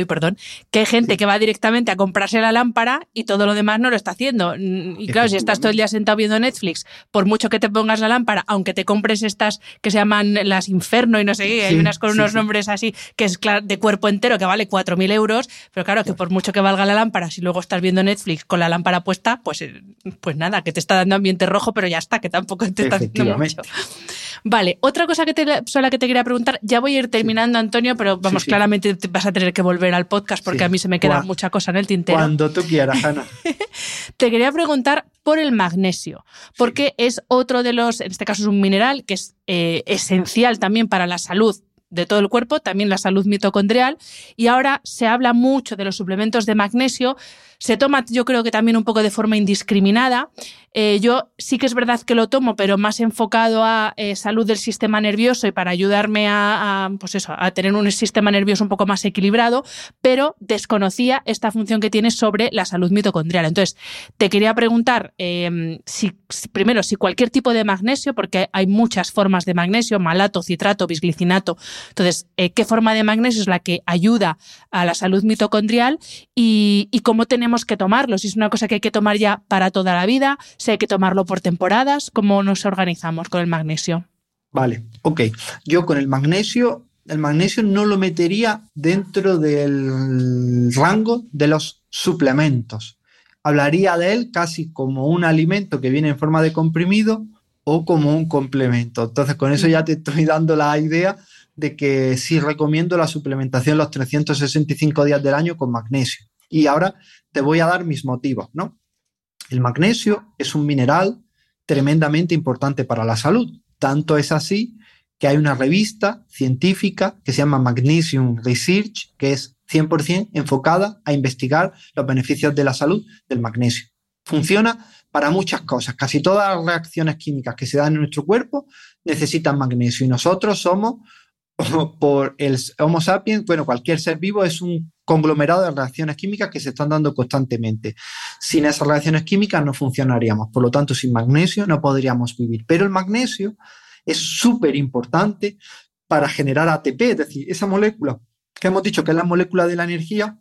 perdón, que hay gente que va directamente a comprarse la lámpara y todo lo demás no lo está haciendo. Mm, y claro, si estás todo el día sentado viendo Netflix, por mucho que te pongas la lámpara, aunque te compres estas que se llaman las Inferno y no sé qué, hay unas con unos nombres así, que es de cuerpo entero, que vale 4.000 euros, pero claro, que por mucho que valga la lámpara, si luego estás viendo Netflix con la lámpara puesta, pues, eh, pues nada, que te está dando ambiente rojo, pero ya está, que tampoco te está haciendo mucho. Vale, otra cosa que te, sola que te quería preguntar, ya voy a ir terminando, Antonio, pero vamos, claramente vas a tener que volver al podcast porque a mí se me queda mucha cosa en el tintero. Cuando tú quieras, Ana. (laughs) te quería preguntar por el magnesio, porque es otro de los, en este caso es un mineral que es eh, esencial también para la salud de todo el cuerpo, también la salud mitocondrial, y ahora se habla mucho de los suplementos de magnesio, se toma yo creo que también un poco de forma indiscriminada. Eh, yo sí que es verdad que lo tomo, pero más enfocado a eh, salud del sistema nervioso y para ayudarme a, pues eso, a tener un sistema nervioso un poco más equilibrado, pero desconocía esta función que tiene sobre la salud mitocondrial. Entonces, te quería preguntar em, si, primero, si cualquier tipo de magnesio, porque hay muchas formas de magnesio, malato, citrato, bisglicinato. Entonces, eh, ¿qué forma de magnesio es la que ayuda a la salud mitocondrial y, y cómo tenemos que tomarlo, si es una cosa que hay que tomar ya para toda la vida, si hay que tomarlo por temporadas, cómo nos organizamos con el magnesio. Vale, ok. Yo con el magnesio, el magnesio no lo metería dentro del rango de los suplementos. Hablaría de él casi como un alimento que viene en forma de comprimido o como un complemento. Entonces, con eso ya te estoy dando la idea de que sí recomiendo la suplementación los 365 días del año con magnesio. Y ahora te voy a dar mis motivos, ¿no? El magnesio es un mineral tremendamente importante para la salud. Tanto es así que hay una revista científica que se llama Magnesium Research, que es 100% enfocada a investigar los beneficios de la salud del magnesio. Funciona para muchas cosas. Casi todas las reacciones químicas que se dan en nuestro cuerpo necesitan magnesio y nosotros somos (laughs) por el Homo sapiens, bueno, cualquier ser vivo es un conglomerado de reacciones químicas que se están dando constantemente. Sin esas reacciones químicas no funcionaríamos, por lo tanto, sin magnesio no podríamos vivir. Pero el magnesio es súper importante para generar ATP, es decir, esa molécula que hemos dicho que es la molécula de la energía,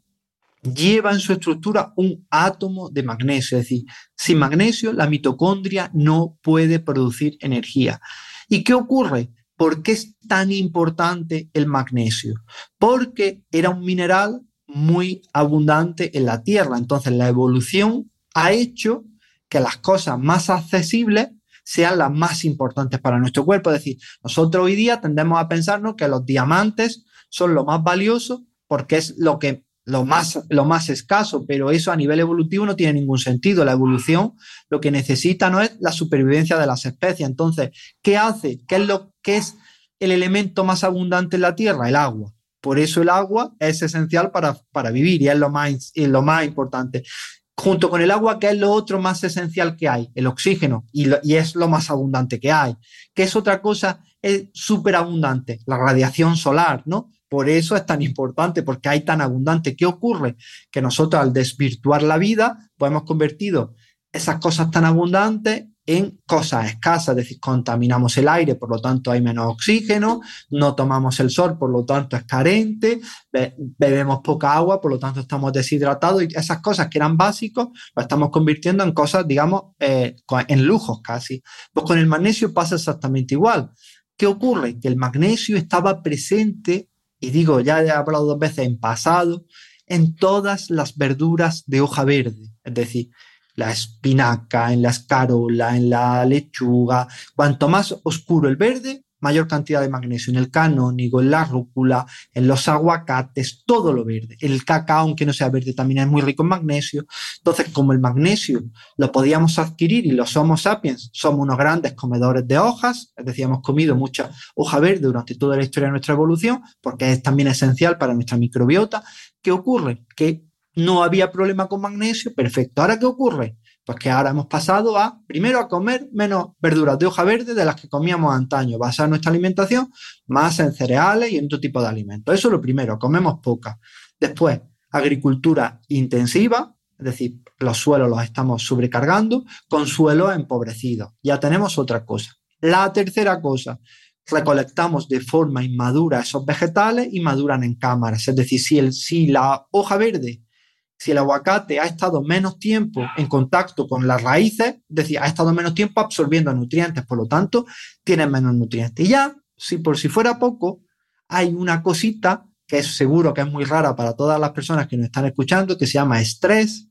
lleva en su estructura un átomo de magnesio, es decir, sin magnesio la mitocondria no puede producir energía. ¿Y qué ocurre? ¿Por qué es tan importante el magnesio? Porque era un mineral muy abundante en la Tierra. Entonces la evolución ha hecho que las cosas más accesibles sean las más importantes para nuestro cuerpo. Es decir, nosotros hoy día tendemos a pensarnos que los diamantes son lo más valioso porque es lo que lo más, lo más escaso, pero eso a nivel evolutivo no tiene ningún sentido. La evolución lo que necesita no es la supervivencia de las especies. Entonces, ¿qué hace? ¿Qué es lo que es el elemento más abundante en la Tierra? El agua. Por eso el agua es esencial para, para vivir y es lo más, es lo más importante junto con el agua, que es lo otro más esencial que hay, el oxígeno, y, y es lo más abundante que hay. que es otra cosa? Es súper abundante, la radiación solar, ¿no? Por eso es tan importante, porque hay tan abundante. ¿Qué ocurre? Que nosotros al desvirtuar la vida, pues hemos convertido esas cosas tan abundantes en cosas escasas, es decir, contaminamos el aire, por lo tanto hay menos oxígeno, no tomamos el sol, por lo tanto es carente, bebemos poca agua, por lo tanto estamos deshidratados y esas cosas que eran básicos las estamos convirtiendo en cosas, digamos, eh, en lujos casi. Pues con el magnesio pasa exactamente igual. ¿Qué ocurre? Que el magnesio estaba presente, y digo, ya he hablado dos veces en pasado, en todas las verduras de hoja verde, es decir, la espinaca, en la escarola, en la lechuga. Cuanto más oscuro el verde, mayor cantidad de magnesio. En el canónigo, en la rúcula, en los aguacates, todo lo verde. El cacao, aunque no sea verde, también es muy rico en magnesio. Entonces, como el magnesio lo podíamos adquirir y los Homo sapiens somos unos grandes comedores de hojas, es decir, hemos comido mucha hoja verde durante toda la historia de nuestra evolución, porque es también esencial para nuestra microbiota, ¿qué ocurre? Que no había problema con magnesio, perfecto. ¿Ahora qué ocurre? Pues que ahora hemos pasado a, primero, a comer menos verduras de hoja verde de las que comíamos antaño, basar nuestra alimentación más en cereales y en otro tipo de alimentos. Eso es lo primero, comemos poca. Después, agricultura intensiva, es decir, los suelos los estamos sobrecargando, con suelos empobrecidos. Ya tenemos otra cosa. La tercera cosa, recolectamos de forma inmadura esos vegetales y maduran en cámaras. Es decir, si, el, si la hoja verde si el aguacate ha estado menos tiempo en contacto con las raíces, es decir, ha estado menos tiempo absorbiendo nutrientes, por lo tanto, tiene menos nutrientes. Y ya, si por si fuera poco, hay una cosita que es seguro que es muy rara para todas las personas que nos están escuchando, que se llama estrés,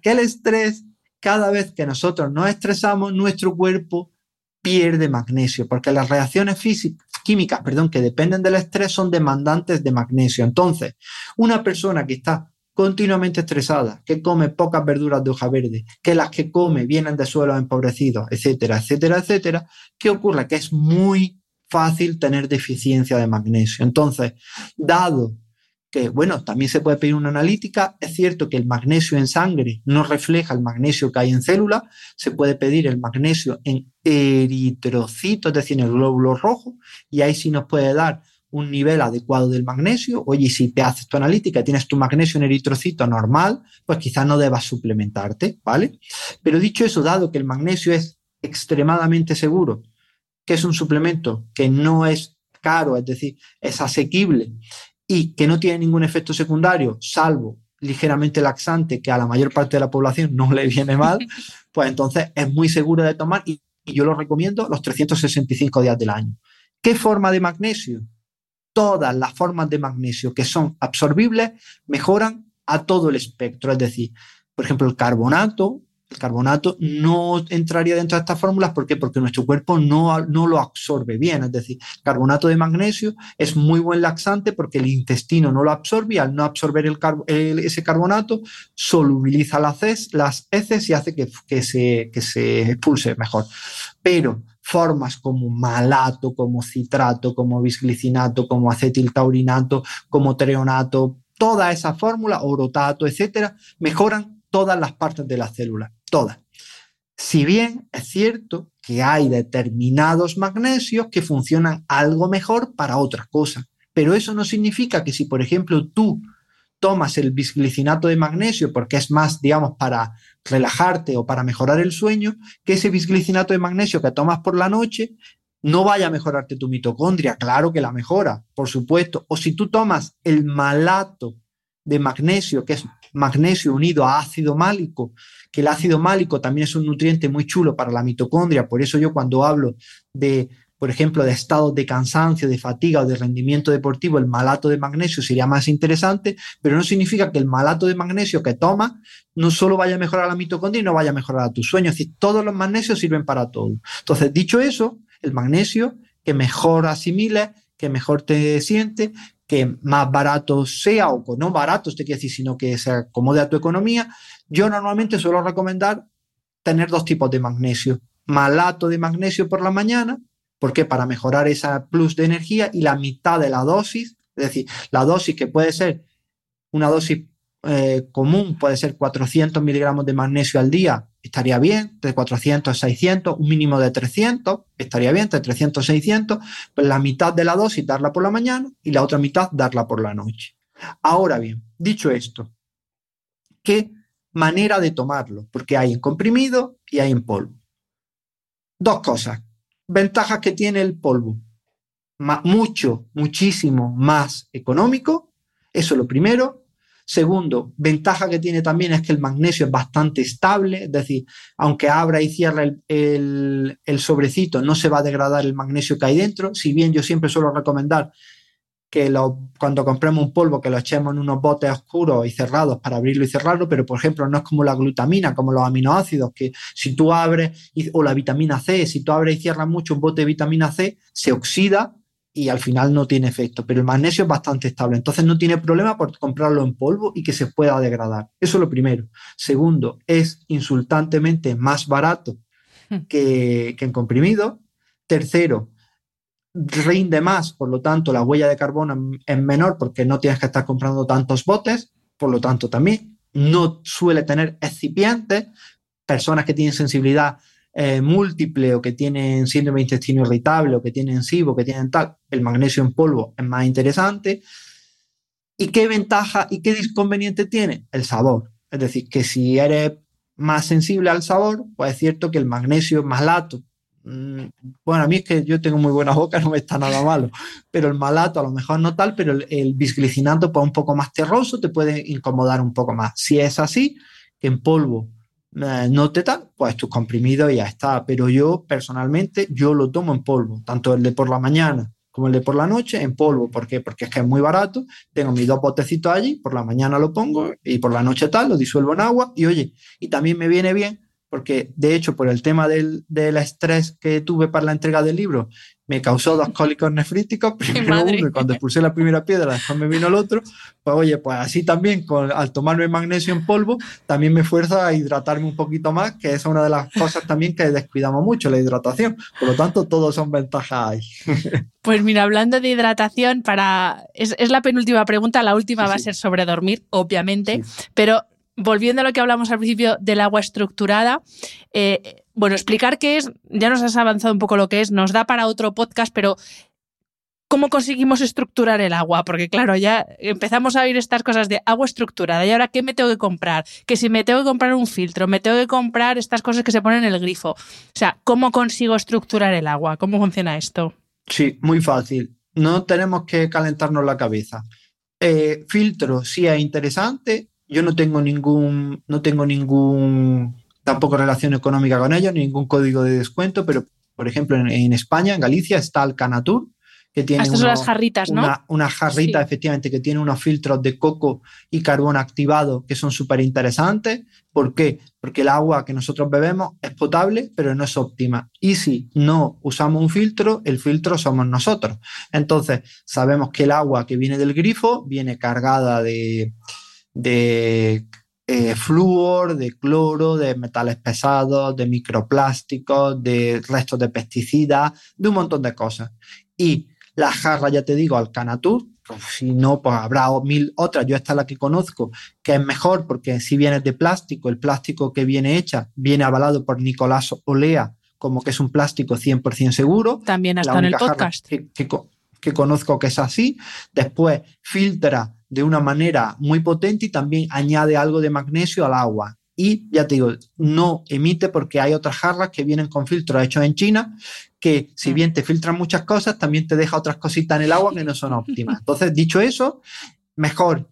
que el estrés, cada vez que nosotros nos estresamos, nuestro cuerpo pierde magnesio, porque las reacciones físicas, químicas, perdón, que dependen del estrés son demandantes de magnesio. Entonces, una persona que está continuamente estresada, que come pocas verduras de hoja verde, que las que come vienen de suelos empobrecidos, etcétera, etcétera, etcétera, ¿qué ocurre? Que es muy fácil tener deficiencia de magnesio. Entonces, dado que, bueno, también se puede pedir una analítica, es cierto que el magnesio en sangre no refleja el magnesio que hay en célula, se puede pedir el magnesio en eritrocitos, es decir, en el glóbulo rojo, y ahí sí nos puede dar un nivel adecuado del magnesio. Oye, si te haces tu analítica y tienes tu magnesio en eritrocito normal, pues quizás no debas suplementarte, ¿vale? Pero dicho eso, dado que el magnesio es extremadamente seguro, que es un suplemento que no es caro, es decir, es asequible y que no tiene ningún efecto secundario, salvo ligeramente laxante, que a la mayor parte de la población no le viene mal, (laughs) pues entonces es muy seguro de tomar y, y yo lo recomiendo los 365 días del año. ¿Qué forma de magnesio? Todas las formas de magnesio que son absorbibles mejoran a todo el espectro. Es decir, por ejemplo, el carbonato, el carbonato no entraría dentro de estas fórmulas. ¿Por qué? Porque nuestro cuerpo no, no lo absorbe bien. Es decir, carbonato de magnesio es muy buen laxante porque el intestino no lo absorbe y al no absorber el, ese carbonato solubiliza las, las heces y hace que, que, se, que se expulse mejor. Pero formas como malato, como citrato, como bisglicinato, como acetiltaurinato, como treonato, toda esa fórmula, orotato, etcétera, mejoran todas las partes de la célula, todas. Si bien es cierto que hay determinados magnesios que funcionan algo mejor para otras cosas, pero eso no significa que si, por ejemplo, tú tomas el bisglicinato de magnesio porque es más, digamos, para relajarte o para mejorar el sueño, que ese bisglicinato de magnesio que tomas por la noche no vaya a mejorarte tu mitocondria. Claro que la mejora, por supuesto. O si tú tomas el malato de magnesio, que es magnesio unido a ácido málico, que el ácido málico también es un nutriente muy chulo para la mitocondria. Por eso yo cuando hablo de por ejemplo, de estados de cansancio, de fatiga o de rendimiento deportivo, el malato de magnesio sería más interesante, pero no significa que el malato de magnesio que tomas no solo vaya a mejorar la mitocondria y no vaya a mejorar tu sueño. Es decir, todos los magnesios sirven para todo. Entonces, dicho eso, el magnesio que mejor asimile, que mejor te siente, que más barato sea o no barato, te quiere decir, sino que se acomode a tu economía, yo normalmente suelo recomendar tener dos tipos de magnesio. Malato de magnesio por la mañana, porque para mejorar esa plus de energía y la mitad de la dosis Es decir, la dosis que puede ser una dosis eh, común, puede ser 400 miligramos de magnesio al día, estaría bien, de 400 a 600, un mínimo de 300, estaría bien, de 300 a 600, pues la mitad de la dosis darla por la mañana y la otra mitad darla por la noche. Ahora bien, dicho esto, ¿qué manera de tomarlo? Porque hay en comprimido y hay en polvo. Dos cosas. Ventajas que tiene el polvo. mucho, muchísimo más económico. Eso es lo primero. Segundo, ventaja que tiene también es que el magnesio es bastante estable, es decir, aunque abra y cierre el, sobrecito, no se va a degradar el magnesio que hay dentro. Si bien yo siempre suelo recomendar que cuando compremos un polvo que lo echemos en unos botes oscuros y cerrados para abrirlo y cerrarlo, pero por ejemplo no es como la glutamina, como los aminoácidos, que si tú abres, o la vitamina C, si tú abres y cierras mucho un bote de vitamina C, se oxida y al final no tiene efecto, pero el magnesio es bastante estable, entonces no tiene problema por comprarlo en polvo y que se pueda degradar. Eso es lo primero. Segundo, es insultantemente más barato hmm. que, que en comprimido. Tercero, rinde más, por lo tanto la huella de carbono es menor porque no tienes que estar comprando tantos botes, por lo tanto también no suele tener excipientes, personas que tienen sensibilidad eh, múltiple o que tienen síndrome de intestino irritable o que tienen SIBO, que tienen tal, el magnesio en polvo es más interesante. ¿Y qué ventaja y qué inconveniente tiene? El sabor. Es decir, que si eres más sensible al sabor, pues es cierto que el magnesio es malato. Mm, bueno, a mí es que yo tengo muy buena boca, (laughs) no me está nada malo, pero el malato a lo mejor no tal, pero el, el bisglicinato pues un poco más terroso te puede incomodar un poco más. Si es así, que en polvo eh, no te tal, pues tus comprimidos ya está. Pero yo personalmente, yo lo tomo en polvo, tanto el de por la mañana como el de por la noche en polvo. ¿Por qué? Porque es que es muy barato. Tengo mis dos botecitos allí, por la mañana lo pongo y por la noche tal, lo disuelvo en agua. Y oye, y también me viene bien porque de hecho por el tema del, del estrés que tuve para la entrega del libro, me causó dos (laughs) cólicos nefríticos, primero uno y cuando expulsé la primera piedra, después me vino el otro, pues oye, pues así también con, al tomarme magnesio en polvo, también me fuerza a hidratarme un poquito más, que es una de las cosas también que descuidamos mucho, la hidratación. Por lo tanto, todos son ventajas ahí. (laughs) Pues mira, hablando de hidratación, para es, es la penúltima pregunta, la última va a ser sobre dormir, obviamente, pero volviendo a lo que hablamos al principio del agua estructurada, eh, bueno, explicar qué es, ya nos has avanzado un poco lo que es, nos da para otro podcast, pero ¿cómo conseguimos estructurar el agua? Porque claro, ya empezamos a oír estas cosas de agua estructurada y ahora ¿qué me tengo que comprar? Que si me tengo que comprar un filtro, me tengo que comprar estas cosas que se ponen en el grifo. O sea, ¿cómo consigo estructurar el agua? ¿Cómo funciona esto? Sí, muy fácil. No tenemos que calentarnos la cabeza. Eh, filtro sí es interesante, yo no tengo ningún, no tengo ningún, tampoco relación económica con ellos, ningún código de descuento, pero por ejemplo en, España, en Galicia, está el Canatur, que tiene Estas son las jarritas, ¿no? Una, jarrita, efectivamente, que tiene unos filtros de coco y carbón activado que son súper interesantes. ¿Por qué? Porque el agua que nosotros bebemos es potable, pero no es óptima. Y si no usamos un filtro, el filtro somos nosotros. Entonces, sabemos que el agua que viene del grifo viene cargada de, de eh, flúor, de cloro, de metales pesados, de microplásticos, de restos de pesticidas, de un montón de cosas. Y la jarra, ya te digo, al Canatur, pues, si no, pues habrá mil otras. Yo esta es la que conozco, que es mejor porque si viene de plástico, el plástico que viene hecha viene avalado por Nicolás Olea como que es un plástico 100% seguro. También está en el podcast. que conozco que es así. Después filtra de una manera muy potente y también añade algo de magnesio al agua. Y ya te digo, no emite porque hay otras jarras que vienen con filtros hechos en China que si bien te filtran muchas cosas, también te deja otras cositas en el agua que no son óptimas. Entonces, dicho eso, mejor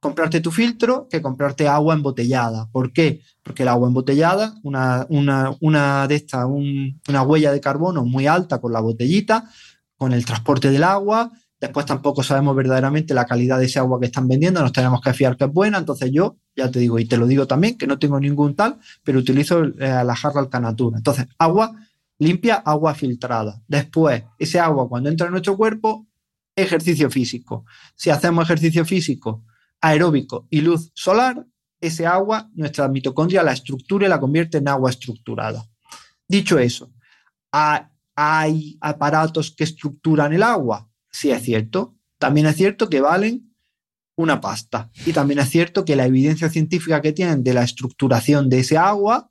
comprarte tu filtro que comprarte agua embotellada. ¿Por qué? Porque el agua embotellada, una, una, de estas, una huella de carbono muy alta con la botellita, con el transporte del agua, Después tampoco sabemos verdaderamente la calidad de ese agua que están vendiendo, nos tenemos que fiar que es buena. Entonces yo, ya te digo, y te lo digo también, que no tengo ningún tal, pero utilizo eh, la jarra Alcanatura. Entonces, agua limpia, agua filtrada. Después, ese agua cuando entra en nuestro cuerpo, ejercicio físico. Si hacemos ejercicio físico aeróbico y luz solar, ese agua, nuestra mitocondria la estructura y la convierte en agua estructurada. Dicho eso, ¿hay aparatos que estructuran el agua? Sí es cierto, también es cierto que valen una pasta. Y también es cierto que la evidencia científica que tienen de la estructuración de ese agua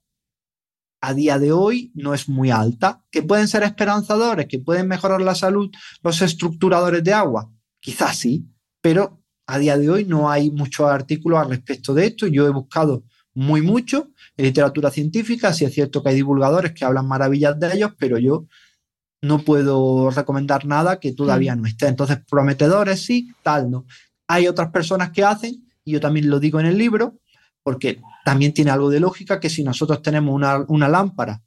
a día de hoy no es muy alta. ¿Que pueden ser esperanzadores? ¿Que pueden mejorar la salud los estructuradores de agua? Quizás sí, pero a día de hoy no hay muchos artículos al respecto de esto. Yo he buscado muy mucho en literatura científica. Sí es cierto que hay divulgadores que hablan maravillas de ellos, pero yo no puedo recomendar nada que todavía no esté. Entonces, prometedores sí, tal no. Hay otras personas que hacen, y yo también lo digo en el libro, porque también tiene algo de lógica que si nosotros tenemos una, lámpara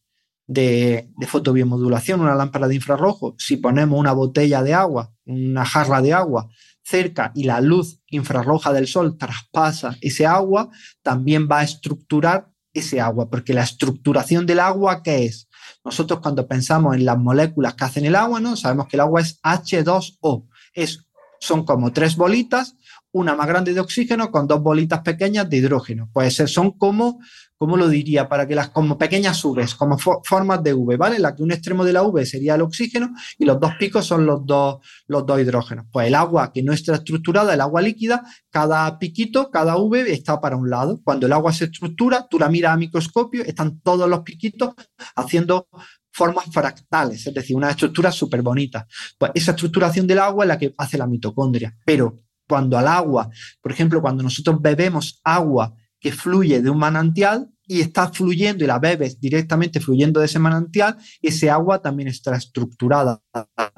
de, de, fotobiomodulación, una lámpara de infrarrojo, si ponemos una botella de agua, una jarra de agua cerca y la luz infrarroja del sol traspasa ese agua, también va a estructurar ese agua, porque la estructuración del agua, ¿qué es? Nosotros cuando pensamos en las moléculas que hacen el agua, ¿no? Sabemos que el agua es H2O, es, son como tres bolitas una más grande de oxígeno con dos bolitas pequeñas de hidrógeno. Pues son como, ¿cómo lo diría? Para que las, como pequeñas Vs, como formas de V, ¿vale? La que un extremo de la V sería el oxígeno y los dos picos son los dos, los dos hidrógenos. Pues el agua que no está estructurada, el agua líquida, cada piquito, cada V está para un lado. Cuando el agua se estructura, tú la miras a microscopio, están todos los piquitos haciendo formas fractales, es decir, una estructura súper bonita. Pues esa estructuración del agua es la que hace la mitocondria. Pero cuando al agua, por ejemplo, cuando nosotros bebemos agua que fluye de un manantial y está fluyendo y la bebes directamente fluyendo de ese manantial, ese agua también está estructurada.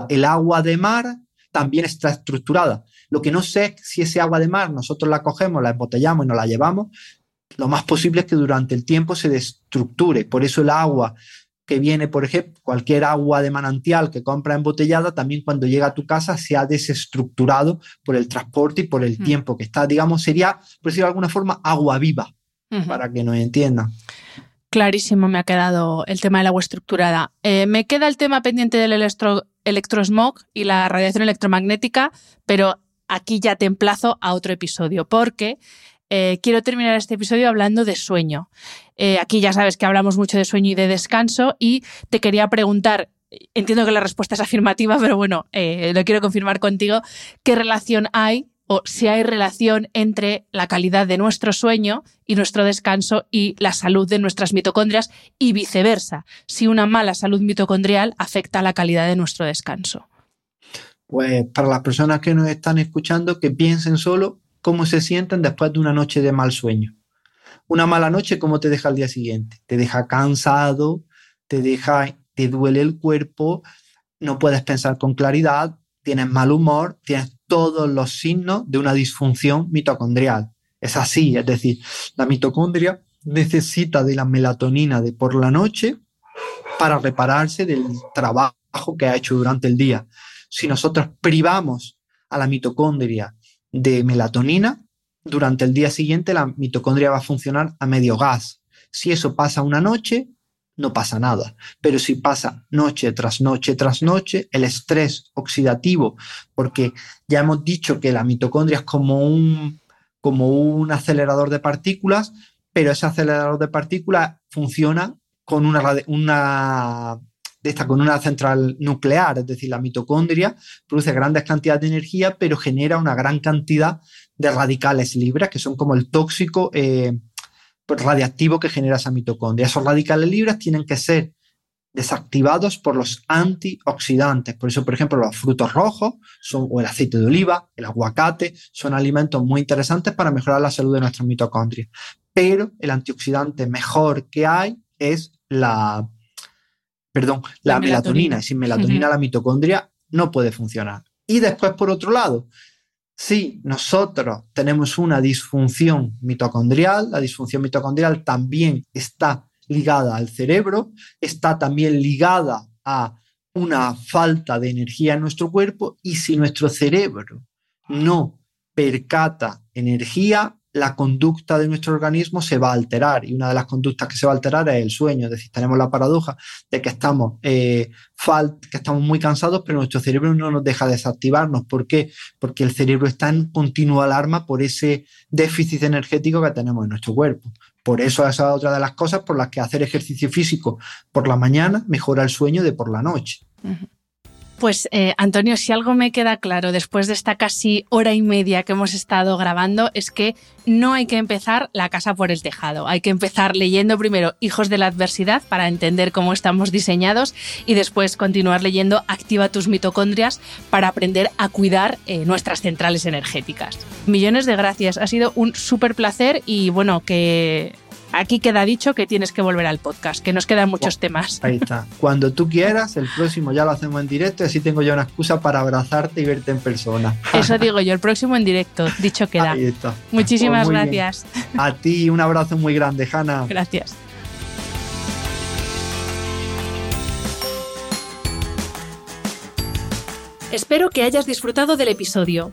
El agua de mar también está estructurada. Lo que no sé es si ese agua de mar nosotros la cogemos, la embotellamos y nos la llevamos, lo más posible es que durante el tiempo se destructure. Por eso el agua que viene, por ejemplo, cualquier agua de manantial que compra embotellada, también cuando llega a tu casa se ha desestructurado por el transporte y por el mm. tiempo que está. Digamos, sería, por decirlo de alguna forma, agua viva, para que nos entiendan. Clarísimo me ha quedado el tema del agua estructurada. Eh, me queda el tema pendiente del electro, electrosmog y la radiación electromagnética, pero aquí ya te emplazo a otro episodio, porque eh, quiero terminar este episodio hablando de sueño. Eh, aquí ya sabes que hablamos mucho de sueño y de descanso y te quería preguntar, entiendo que la respuesta es afirmativa, pero bueno, eh, lo quiero confirmar contigo, ¿qué relación hay o si hay relación entre la calidad de nuestro sueño y nuestro descanso y la salud de nuestras mitocondrias y viceversa, si una mala salud mitocondrial afecta la calidad de nuestro descanso? Pues para las personas que nos están escuchando, que piensen solo cómo se sienten después de una noche de mal sueño. Una mala noche, ¿cómo te deja al día siguiente? Te deja cansado, te deja, te duele el cuerpo, no puedes pensar con claridad, tienes mal humor, tienes todos los signos de una disfunción mitocondrial. Es así, es decir, la mitocondria necesita de la melatonina de por la noche para repararse del trabajo que ha hecho durante el día. Si nosotros privamos a la mitocondria de melatonina, durante el día siguiente la mitocondria va a funcionar a medio gas. Si eso pasa una noche, no pasa nada. Pero si pasa noche tras noche tras noche, el estrés oxidativo, porque ya hemos dicho que la mitocondria es como un, como un acelerador de partículas, pero ese acelerador de partículas funciona con una, una esta con una central nuclear, es decir, la mitocondria produce grandes cantidades de energía, pero genera una gran cantidad de radicales libres, que son como el tóxico eh, radiactivo que genera esa mitocondria. Esos radicales libres tienen que ser desactivados por los antioxidantes. Por eso, por ejemplo, los frutos rojos son, o el aceite de oliva, el aguacate, son alimentos muy interesantes para mejorar la salud de nuestras mitocondrias. Pero el antioxidante mejor que hay es la perdón, la, melatonina. Y sin melatonina la mitocondria no puede funcionar. Y después, por otro lado, si nosotros tenemos una disfunción mitocondrial, la disfunción mitocondrial también está ligada al cerebro, está también ligada a una falta de energía en nuestro cuerpo y si nuestro cerebro no percata energía, la conducta de nuestro organismo se va a alterar y una de las conductas que se va a alterar es el sueño. Es decir, tenemos la paradoja de que estamos, eh, que estamos muy cansados, pero nuestro cerebro no nos deja desactivarnos. ¿Por qué? Porque el cerebro está en continua alarma por ese déficit energético que tenemos en nuestro cuerpo. Por eso esa es otra de las cosas por las que hacer ejercicio físico por la mañana mejora el sueño de por la noche. Pues eh, Antonio, si algo me queda claro después de esta casi hora y media que hemos estado grabando es que no hay que empezar la casa por el tejado. Hay que empezar leyendo primero Hijos de la Adversidad para entender cómo estamos diseñados y después continuar leyendo Activa tus mitocondrias para aprender a cuidar eh, nuestras centrales energéticas. Millones de gracias. Ha sido un súper placer y bueno, que aquí queda dicho que tienes que volver al podcast, que nos quedan muchos temas. Ahí está. Cuando tú quieras, el próximo ya lo hacemos en directo y así tengo ya una excusa para abrazarte y verte en persona. Eso digo yo, el próximo en directo, dicho queda. Ahí está. Muchísimas Pues bien. gracias. A ti un abrazo muy grande, Hanna. Gracias. Espero que hayas disfrutado del episodio.